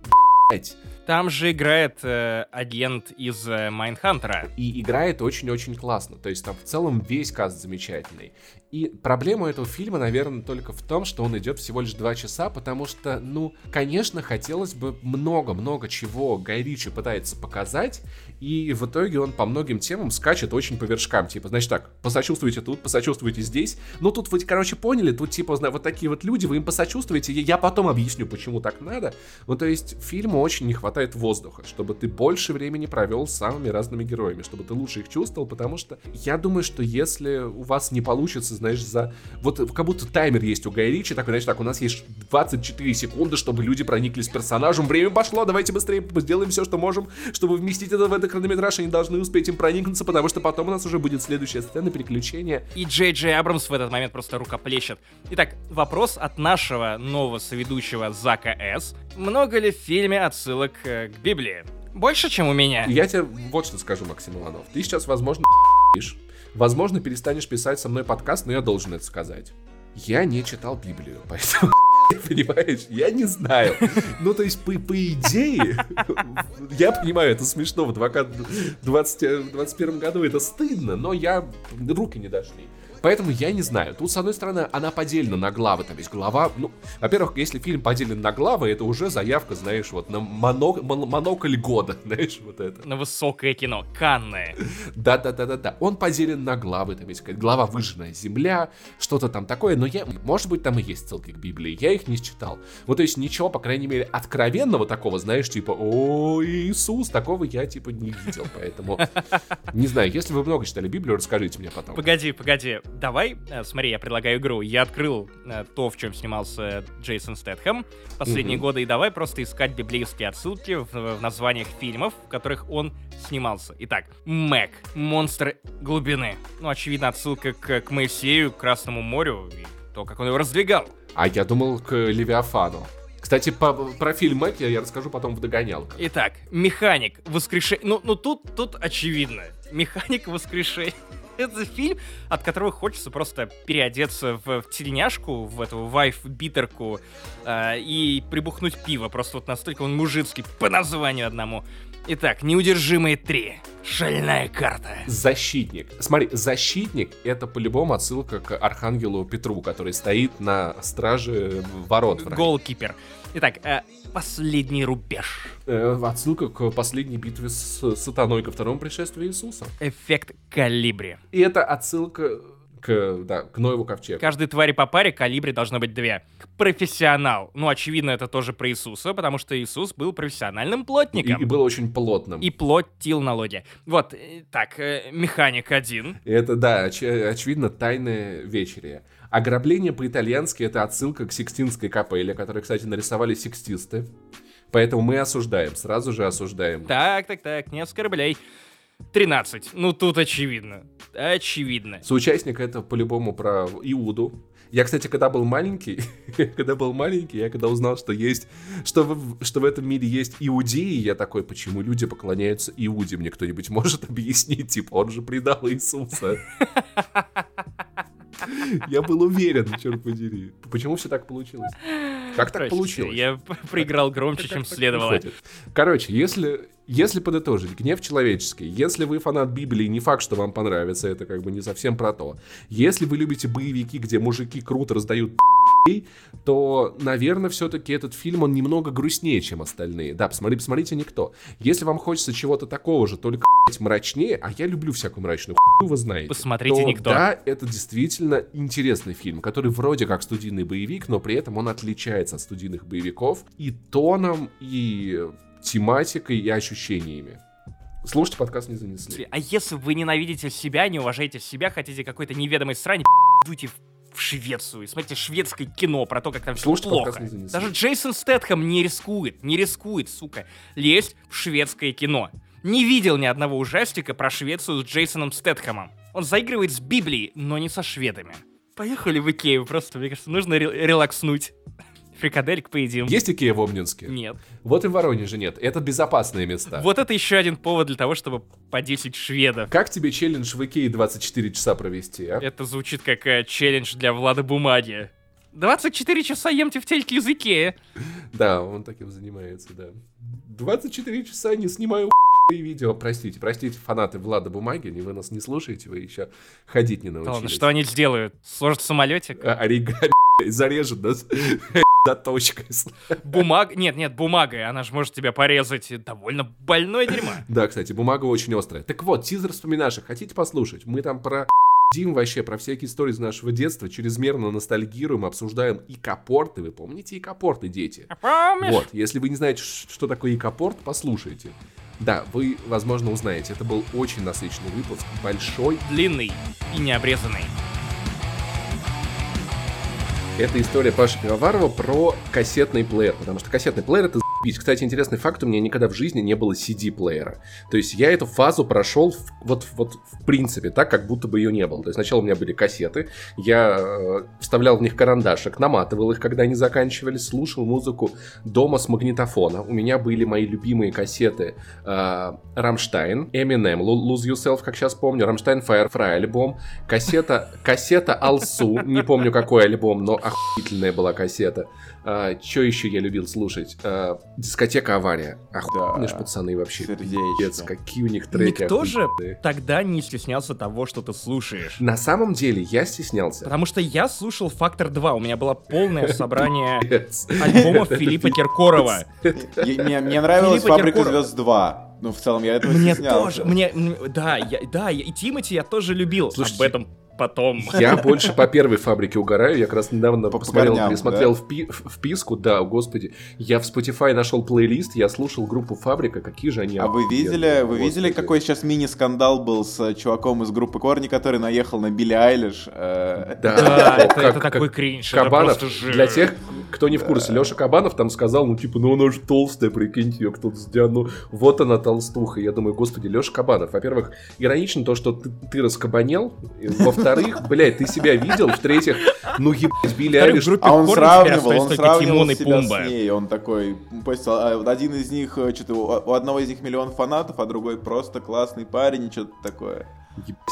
блять. Там же играет э, агент из э, Mindhunter а. И играет очень-очень классно. То есть там в целом весь каст замечательный. И проблема этого фильма, наверное, только в том, что он идет всего лишь два часа, потому что, ну, конечно, хотелось бы много-много чего Гай Ричи пытается показать, и в итоге он по многим темам скачет очень по вершкам. Типа, значит так, посочувствуйте тут, посочувствуйте здесь. Ну, тут вы, короче, поняли, тут, типа, вот такие вот люди, вы им посочувствуете, я потом объясню, почему так надо. Ну, то есть, фильму очень не хватает воздуха, чтобы ты больше времени провел с самыми разными героями, чтобы ты лучше их чувствовал, потому что я думаю, что если у вас не получится, знаешь, за... Вот как будто таймер есть у Гая Ричи, такой, знаешь, так, у нас есть 24 секунды, чтобы люди прониклись персонажем, время пошло, давайте быстрее сделаем все, что можем, чтобы вместить это в этот хронометраж, они должны успеть им проникнуться, потому что потом у нас уже будет следующая сцена, переключения. И Джей Джей Абрамс в этот момент просто рукоплещет. Итак, вопрос от нашего нового соведущего Зака С. Много ли в фильме отсылок э, к Библии? Больше, чем у меня. Я тебе вот что скажу, Максим Иванов. Ты сейчас, возможно, Возможно, перестанешь писать со мной подкаст, но я должен это сказать. Я не читал Библию, поэтому, понимаешь, я не знаю. Ну, то есть, по, по идее, я понимаю, это смешно в 20, 2021 году, это стыдно, но я руки не дошли. Поэтому я не знаю. Тут, с одной стороны, она поделена на главы. Там есть глава... Ну, во-первых, если фильм поделен на главы, это уже заявка, знаешь, вот на моно... монокль года, знаешь, вот это. На высокое кино. Канное. Да-да-да-да-да. Он поделен на главы. Там есть глава «Выжженная земля», что-то там такое. Но я... Может быть, там и есть ссылки к Библии. Я их не читал. Вот, то есть, ничего, по крайней мере, откровенного такого, знаешь, типа, о, Иисус, такого я, типа, не видел. Поэтому, не знаю, если вы много читали Библию, расскажите мне потом. Погоди, погоди давай, э, смотри, я предлагаю игру. Я открыл э, то, в чем снимался Джейсон Стэтхэм последние mm-hmm. годы, и давай просто искать библейские отсылки в, в названиях фильмов, в которых он снимался. Итак, Мэг, монстр глубины. Ну, очевидно, отсылка к, к Моисею, к Красному морю, и то, как он его раздвигал. А я думал к Левиафану. Кстати, по, про фильм Мэг я, я расскажу потом в догонялках. Итак, механик, воскрешение. Ну, ну тут, тут очевидно. Механик воскрешения. Это фильм, от которого хочется просто переодеться в, в тельняшку, в эту вайф-битерку э, и прибухнуть пиво. Просто вот настолько он мужицкий по названию одному. Итак, неудержимые три. Шальная карта. Защитник. Смотри, защитник это по-любому отсылка к Архангелу Петру, который стоит на страже ворот. Голкипер. Итак, э, последний рубеж. Э, отсылка к последней битве с сатаной ко второму пришествию Иисуса. Эффект калибри. И это отсылка к, да, к Ноеву ковчегу. Каждой твари по паре калибре должно быть две. Профессионал. Ну, очевидно, это тоже про Иисуса, потому что Иисус был профессиональным плотником. И, и был очень плотным. И плотил налоги. Вот, э, так, э, механик один. Это, да, оч- очевидно, тайная вечеря. Ограбление по-итальянски — это отсылка к Сикстинской капелле, которую, кстати, нарисовали сикстисты. Поэтому мы осуждаем, сразу же осуждаем. Так, так, так, не оскорбляй. 13. Ну, тут очевидно. Очевидно. Соучастник это по-любому про Иуду. Я, кстати, когда был маленький, когда был маленький, я когда узнал, что есть, что в, что в этом мире есть иудеи, я такой, почему люди поклоняются Иуде? Мне кто-нибудь может объяснить? Типа, он же предал Иисуса. Я был уверен, черт подери. Почему все так получилось? Как так получилось? Я проиграл громче, чем следовало. Короче, если, если подытожить, гнев человеческий, если вы фанат Библии, не факт, что вам понравится, это как бы не совсем про то. Если вы любите боевики, где мужики круто раздают то, наверное, все-таки этот фильм, он немного грустнее, чем остальные. Да, посмотри, посмотрите «Никто». Если вам хочется чего-то такого же, только мрачнее, а я люблю всякую мрачную хуйню, вы знаете. Посмотрите то «Никто». Да, это действительно интересный фильм, который вроде как студийный боевик, но при этом он отличается от студийных боевиков и тоном, и тематикой, и ощущениями. Слушайте, подкаст не занесли. А если вы ненавидите себя, не уважаете себя, хотите какой-то неведомой срань, дуйте в в Швецию и смотрите шведское кино про то, как там все Слушайте, плохо. Даже Джейсон Стэтхэм не рискует, не рискует, сука, лезть в шведское кино. Не видел ни одного ужастика про Швецию с Джейсоном Стэтхэмом. Он заигрывает с Библией, но не со шведами. Поехали в Икею, просто, мне кажется, нужно ре- релакснуть. Фрикадельк поедим. Есть Икея в Обнинске? Нет. Вот и в Воронеже нет. Это безопасные места. Вот это еще один повод для того, чтобы по 10 шведов. Как тебе челлендж в Икее 24 часа провести, а? Это звучит как э, челлендж для Влада Бумаги. 24 часа емте в тельке из Икеи. Да, он таким занимается, да. 24 часа не снимаю и видео. Простите, простите, фанаты Влада Бумаги, не вы нас не слушаете, вы еще ходить не научились. ладно, что они сделают? Сложат самолетик? А, Оригами зарежет нас заточкой. Бумаг... Нет, нет, бумагой. Она же может тебя порезать. Довольно больное дерьмо. Да, кстати, бумага очень острая. Так вот, тизер вспоминашек. Хотите послушать? Мы там про Дим вообще про всякие истории из нашего детства, чрезмерно ностальгируем, обсуждаем икопорты. Вы помните икопорты, дети? Помнишь? Вот, если вы не знаете, что такое икопорт, послушайте. Да, вы, возможно, узнаете. Это был очень насыщенный выпуск, большой. Длинный и необрезанный. Это история Паши Пивоварова про кассетный плеер, потому что кассетный плеер это заебись. Кстати, интересный факт, у меня никогда в жизни не было CD-плеера. То есть я эту фазу прошел в- вот, вот в принципе так, как будто бы ее не было. То есть сначала у меня были кассеты, я э, вставлял в них карандашик, наматывал их, когда они заканчивались, слушал музыку дома с магнитофона. У меня были мои любимые кассеты э, Rammstein, Eminem, Lo- Lose Yourself, как сейчас помню, Rammstein Firefly альбом, кассета, кассета Алсу, не помню какой альбом, но охуительная была кассета. А, Что еще я любил слушать? А, дискотека Авария. Охуенные ж Да. пацаны вообще. Пиздец, какие у них треки Никто же охуенные. тогда не стеснялся того, что ты слушаешь. На самом деле я стеснялся. Потому что я слушал «Фактор 2», у меня было полное собрание альбомов Филиппа Киркорова. Мне, нравилась «Фабрика звезд 2». Ну, в целом, я этого Мне стеснялся. тоже, мне, да, я, да, и Тимати я тоже любил. Слушайте, Об этом потом. Я больше по первой фабрике угораю. Я как раз недавно По- по посмотрел, корням, пересмотрел впи- в- вписку. Да, господи. Я в Spotify нашел плейлист, я слушал группу Фабрика. Какие же они А вы видели, вы видели, какой сейчас мини-скандал был с э, чуваком из группы Корни, который наехал на Билли Айлиш? э, Да, Да, это, такой кринж. Кабанов, для тех, кто не в курсе, Леша Кабанов там сказал, ну типа, ну она же толстая, прикиньте, ее кто-то сделал, ну вот она толстуха. Я думаю, господи, Леша Кабанов, во-первых, иронично то, что ты, раскабанел, И во-вторых, блядь, ты себя видел, в-третьих, ну ебать, Билли Айлиш, А он сравнивал, он сравнивал себя с ней. Он такой, а один из них, э, что-то у, одного из них миллион фанатов, а другой просто классный парень что-то такое.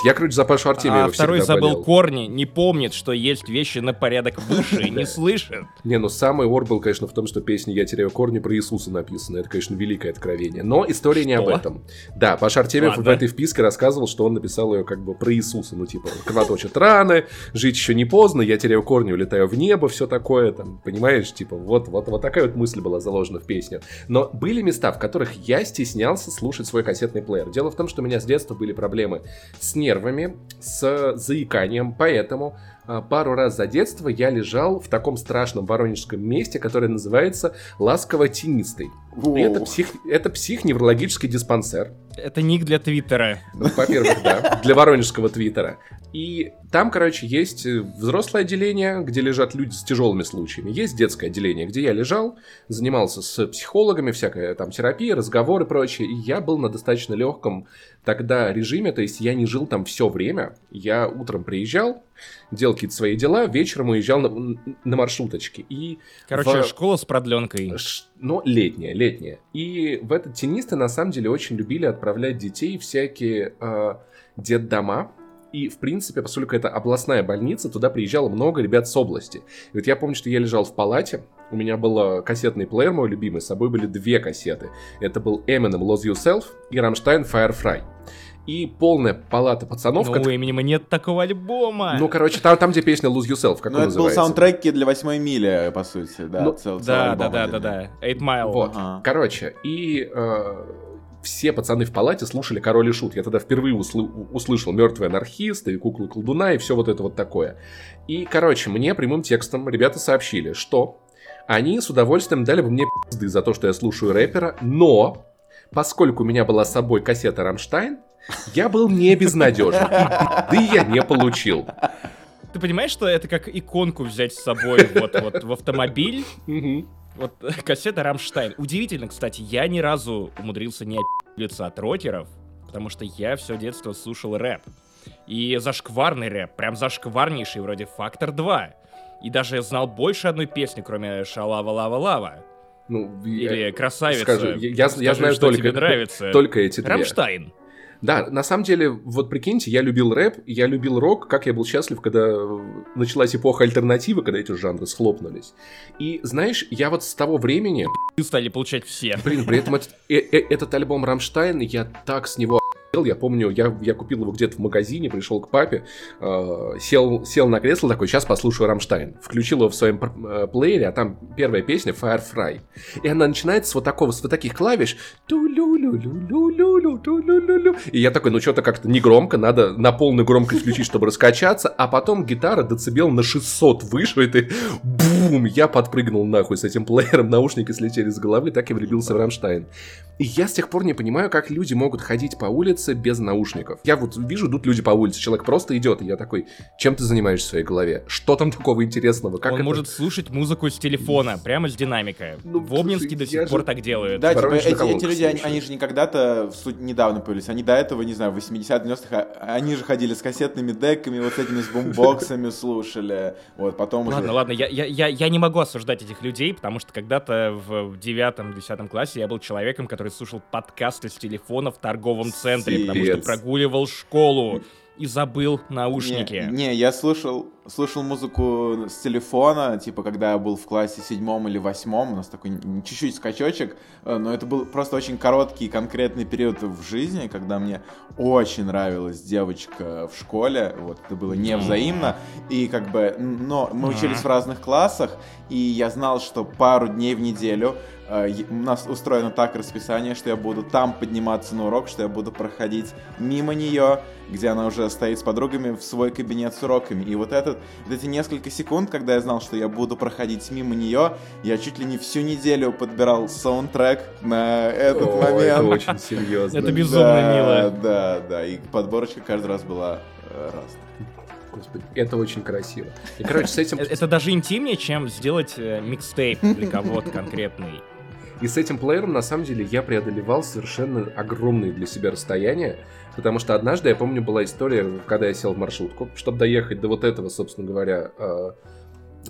Я, короче, за Пашу Артемьева А второй забыл болел. корни, не помнит, что есть вещи на порядок выше, не слышит. Не, ну самый ор был, конечно, в том, что песня «Я теряю корни» про Иисуса написана. Это, конечно, великое откровение. Но история не об этом. Да, Паша Артемьев в этой вписке рассказывал, что он написал ее как бы про Иисуса. Ну, типа, кровоточат раны, жить еще не поздно, я теряю корни, улетаю в небо, все такое, там, понимаешь, типа, вот, вот, вот такая вот мысль была заложена в песню. Но были места, в которых я стеснялся слушать свой кассетный плеер. Дело в том, что у меня с детства были проблемы с нервами, с заиканием, поэтому пару раз за детство я лежал в таком страшном воронежском месте, которое называется ласково-тенистый. Это, псих, это психоневрологический диспансер. Это ник для Твиттера. Ну, во-первых, да, для воронежского твиттера. И там, короче, есть э, взрослое отделение, где лежат люди с тяжелыми случаями. Есть детское отделение, где я лежал, занимался с психологами, всякая там терапия, разговоры и прочее. И я был на достаточно легком тогда режиме, то есть я не жил там все время. Я утром приезжал, делал какие-то свои дела, вечером уезжал на, на маршруточке. И Короче, в- школа с продленкой. Ш- Но летняя, летняя. И в этот тенисты на самом деле очень любили отправлять детей всякие э, детдома. И, в принципе, поскольку это областная больница, туда приезжало много ребят с области. И вот я помню, что я лежал в палате, у меня был кассетный плеер мой любимый, с собой были две кассеты. Это был Eminem Lose Yourself и Rammstein Firefly. И полная палата пацанов. Ну, у Эминема нет такого альбома. Ну, короче, там, там где песня Lose Yourself, как Ну, он это был называется. саундтреки для восьмой мили, по сути, да. Ну, цел- Да, да, да, да, да. Eight Mile. Вот. Ага. Короче, и э, все пацаны в палате слушали Король и Шут. Я тогда впервые услы- услышал Мертвый анархист и куклу колдуна и все вот это вот такое. И, короче, мне прямым текстом ребята сообщили, что они с удовольствием дали бы мне пизды за то, что я слушаю рэпера, но поскольку у меня была с собой кассета Рамштайн, я был не безнадежен. Да и я не получил. Ты понимаешь, что это как иконку взять с собой вот, вот в автомобиль? Вот кассета Рамштайн. Удивительно, кстати, я ни разу умудрился не опи***ться от рокеров, потому что я все детство слушал рэп. И зашкварный рэп, прям зашкварнейший, вроде Фактор 2. И даже знал больше одной песни, кроме Шалава Лава Лава. Ну, я- Или Красавица. скажу, я- я- я Скажи, знаю что только- тебе нравится. только эти две. Рамштайн. Да, на самом деле, вот прикиньте, я любил рэп, я любил рок, как я был счастлив, когда э, началась эпоха альтернативы, когда эти жанры схлопнулись. И знаешь, я вот с того времени, стали получать все. блин, при этом этот, э- э- этот альбом Рамштайн, я так с него. Я помню, я, я купил его где-то в магазине, пришел к папе, э, сел, сел на кресло такой, сейчас послушаю Рамштайн. Включил его в своем э, плеере, а там первая песня Feuer frei. И она начинается с вот такого, с вот таких клавиш. И я такой, ну что-то как-то не громко, надо на полную громкость включить, чтобы раскачаться. А потом гитара децибел на 600 выше, и ты бум, я подпрыгнул нахуй с этим плеером, наушники слетели с головы, так и влюбился в Рамштайн. И я с тех пор не понимаю, как люди могут ходить по улице без наушников. Я вот вижу, идут люди по улице, человек просто идет, и я такой, чем ты занимаешься в своей голове? Что там такого интересного? Как Он это? может слушать музыку с телефона, прямо с динамика. Ну, в Обнинске до сих пор же- так делают. Да, типа, эти, эти люди, они, они же не когда-то в суть недавно появились, они до этого, не знаю, в 80-х, 90-х, а- они же ходили с кассетными деками, вот с этими с бумбоксами слушали, вот, потом уже... Ладно, ладно, я, я, я, я не могу осуждать этих людей, потому что когда-то в девятом-десятом классе я был человеком, который слушал подкасты с телефона в торговом центре, потому что прогуливал школу и забыл наушники. Не, не, я слушал, слушал музыку с телефона, типа, когда я был в классе седьмом или восьмом, у нас такой чуть-чуть скачочек, э, но это был просто очень короткий конкретный период в жизни, когда мне очень нравилась девочка в школе, вот, это было невзаимно, и как бы, но мы учились в разных классах, и я знал, что пару дней в неделю э, у нас устроено так расписание, что я буду там подниматься на урок, что я буду проходить мимо нее, где она уже стоит с подругами в свой кабинет с уроками. И вот, этот, вот эти несколько секунд, когда я знал, что я буду проходить мимо нее, я чуть ли не всю неделю подбирал саундтрек на этот О, момент. это очень серьезно. Это безумно да, мило. Да, да, и подборочка каждый раз была э, разная. Господи, это очень красиво. И, короче, с этим... Э, Это даже интимнее, чем сделать э, микстейп для кого-то конкретный. И с этим плеером, на самом деле, я преодолевал совершенно огромные для себя расстояния, потому что однажды, я помню, была история, когда я сел в маршрутку, чтобы доехать до вот этого, собственно говоря,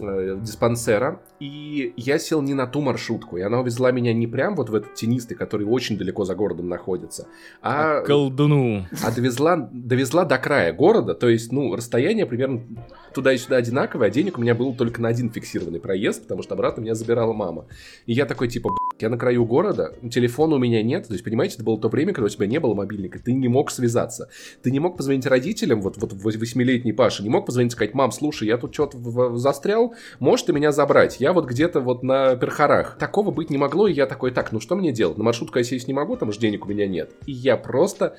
э, диспансера, и я сел не на ту маршрутку, и она увезла меня не прям вот в этот тенистый, который очень далеко за городом находится, а, Колдуну. а довезла, довезла до края города, то есть, ну, расстояние примерно туда и сюда одинаковое, а денег у меня было только на один фиксированный проезд, потому что обратно меня забирала мама. И я такой, типа, «Б***ь, я на краю города, телефона у меня нет, то есть, понимаете, это было то время, когда у тебя не было мобильника, ты не мог связаться. Ты не мог позвонить родителям, вот, вот вось- восьмилетний Паша, не мог позвонить и сказать, мам, слушай, я тут что-то в- в- застрял, можешь ты меня забрать? Я вот где-то вот на перхарах. Такого быть не могло, и я такой, так, ну что мне делать? На маршрутку я сесть не могу, там же денег у меня нет. И я просто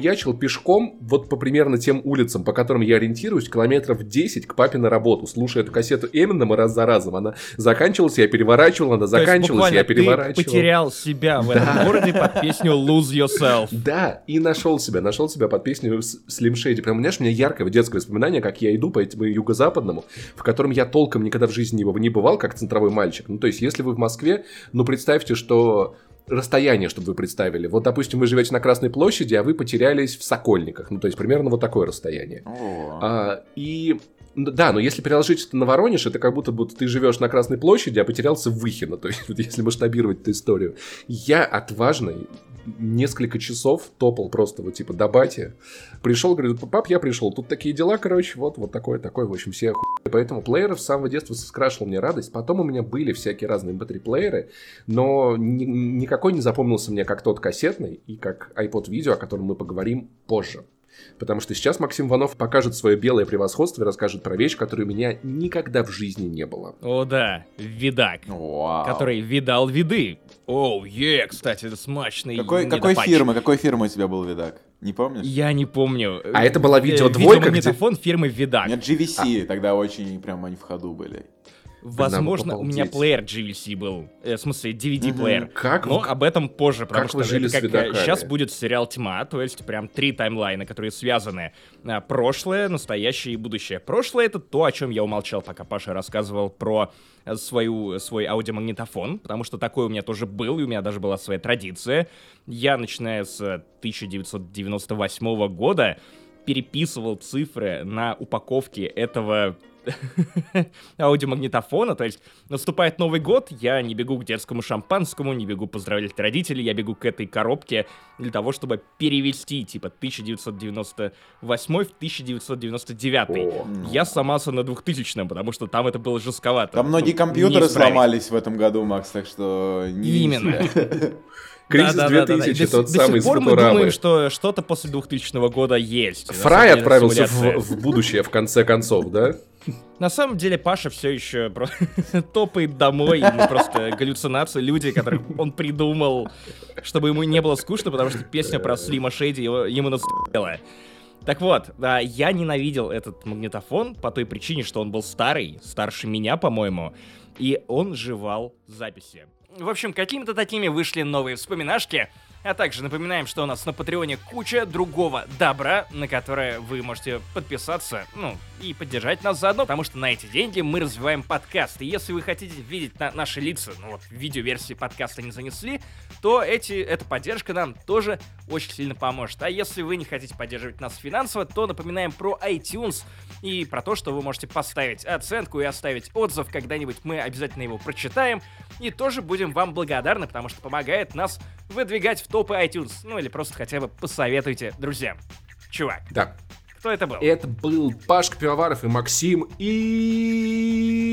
ячил пешком вот по примерно тем улицам, по которым я ориентируюсь, километров 10 к папе на работу, слушая эту кассету Эминема раз за разом. Она заканчивалась, я переворачивал, она заканчивалась, я ты переворачивал. потерял себя в этом городе под песню Lose Yourself. Да, и нашел себя, нашел себя под песню Slim Shady. Прям, знаешь, у меня яркое детское воспоминание, как я иду по этому юго-западному, в котором я толком никогда в жизни не бывал, как центровой мальчик. Ну, то есть, если вы в Москве, ну, представьте, что расстояние, чтобы вы представили. Вот, допустим, вы живете на Красной площади, а вы потерялись в Сокольниках. Ну, то есть, примерно вот такое расстояние. О. А, и да, но если переложить это на Воронеж, это как будто будто ты живешь на Красной площади, а потерялся в Выхино. То есть, вот если масштабировать эту историю. Я отважный, несколько часов топал просто вот типа до бати. Пришел, говорит, пап, я пришел, тут такие дела, короче, вот, вот такое, такое, в общем, все охуели. Поэтому плееров с самого детства скрашивал мне радость. Потом у меня были всякие разные mp3 плееры, но ни- никакой не запомнился мне как тот кассетный и как iPod видео, о котором мы поговорим позже. Потому что сейчас Максим Иванов покажет свое белое превосходство и расскажет про вещь, которой у меня никогда в жизни не было. О да, видак. Вау. Который видал виды. Оу, е, кстати, это смачный Какой, какой фирмы, какой фирмы у тебя был видак? Не помнишь? Я не помню. А это была Э, видеодвойка, где- видеомагнитофон фирмы У Видак. меня GVC, тогда очень прям они в ходу были. Возможно, у меня плеер GVC был. Э, в смысле, DVD-плеер. Как Но вы- об этом позже, потому как что вы жили это видаками? сейчас будет сериал «Тьма», то есть прям три таймлайна, которые связаны. А, Прошлое, настоящее и будущее. Прошлое — это то, о чем я умолчал, пока Паша рассказывал про э, свою, свой аудиомагнитофон, потому что такой у меня тоже был, и у меня даже была своя традиция. Я, начиная с 1998 года, переписывал цифры на упаковке этого аудиомагнитофона, то есть наступает Новый год, я не бегу к детскому шампанскому, не бегу поздравлять родителей, я бегу к этой коробке для того, чтобы перевести, типа, 1998 в 1999. О. Я сломался на 2000 потому что там это было жестковато. Там многие Ну, компьютеры сломались в этом году, Макс, так что не Именно. Кризис Да-да-да-да. 2000, До тот сих- до самый сих пор мы думаем, что что-то после 2000 года есть. Фрай отправился в, в будущее, в конце концов, да? На самом деле Паша все еще топает домой, ему просто галлюцинации, люди, которых он придумал, чтобы ему не было скучно, потому что песня про Слима Шейди ему наступила. Так вот, да, я ненавидел этот магнитофон по той причине, что он был старый, старше меня, по-моему, и он жевал записи. В общем, какими-то такими вышли новые вспоминашки, а также напоминаем, что у нас на Патреоне куча другого добра, на которое вы можете подписаться, ну, и поддержать нас заодно, потому что на эти деньги мы развиваем подкаст. И если вы хотите видеть на- наши лица, ну вот, видеоверсии подкаста не занесли, то эти, эта поддержка нам тоже очень сильно поможет. А если вы не хотите поддерживать нас финансово, то напоминаем про iTunes и про то, что вы можете поставить оценку и оставить отзыв, когда-нибудь мы обязательно его прочитаем, и тоже будем вам благодарны, потому что помогает нас выдвигать в топы iTunes, ну или просто хотя бы посоветуйте друзьям. Чувак, Да. кто это был? Это был Пашка Пивоваров и Максим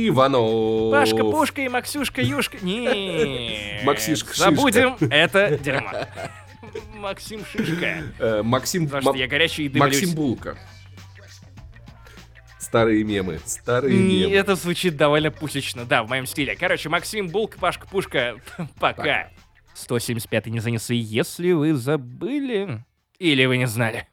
Иванов. Пашка, Пушка и Максюшка, Юшка. Не. Максишка, Шишка. Забудем это дерьмо. Максим Шишка. Э, Максим, Потому что Ма- я горячий и Максим дымлюсь. Булка. Старые мемы. Старые Не, мемы. Это звучит довольно пусечно, да, в моем стиле. Короче, Максим Булк, Пашка Пушка, пока. 175 не занесли, если вы забыли. Или вы не знали.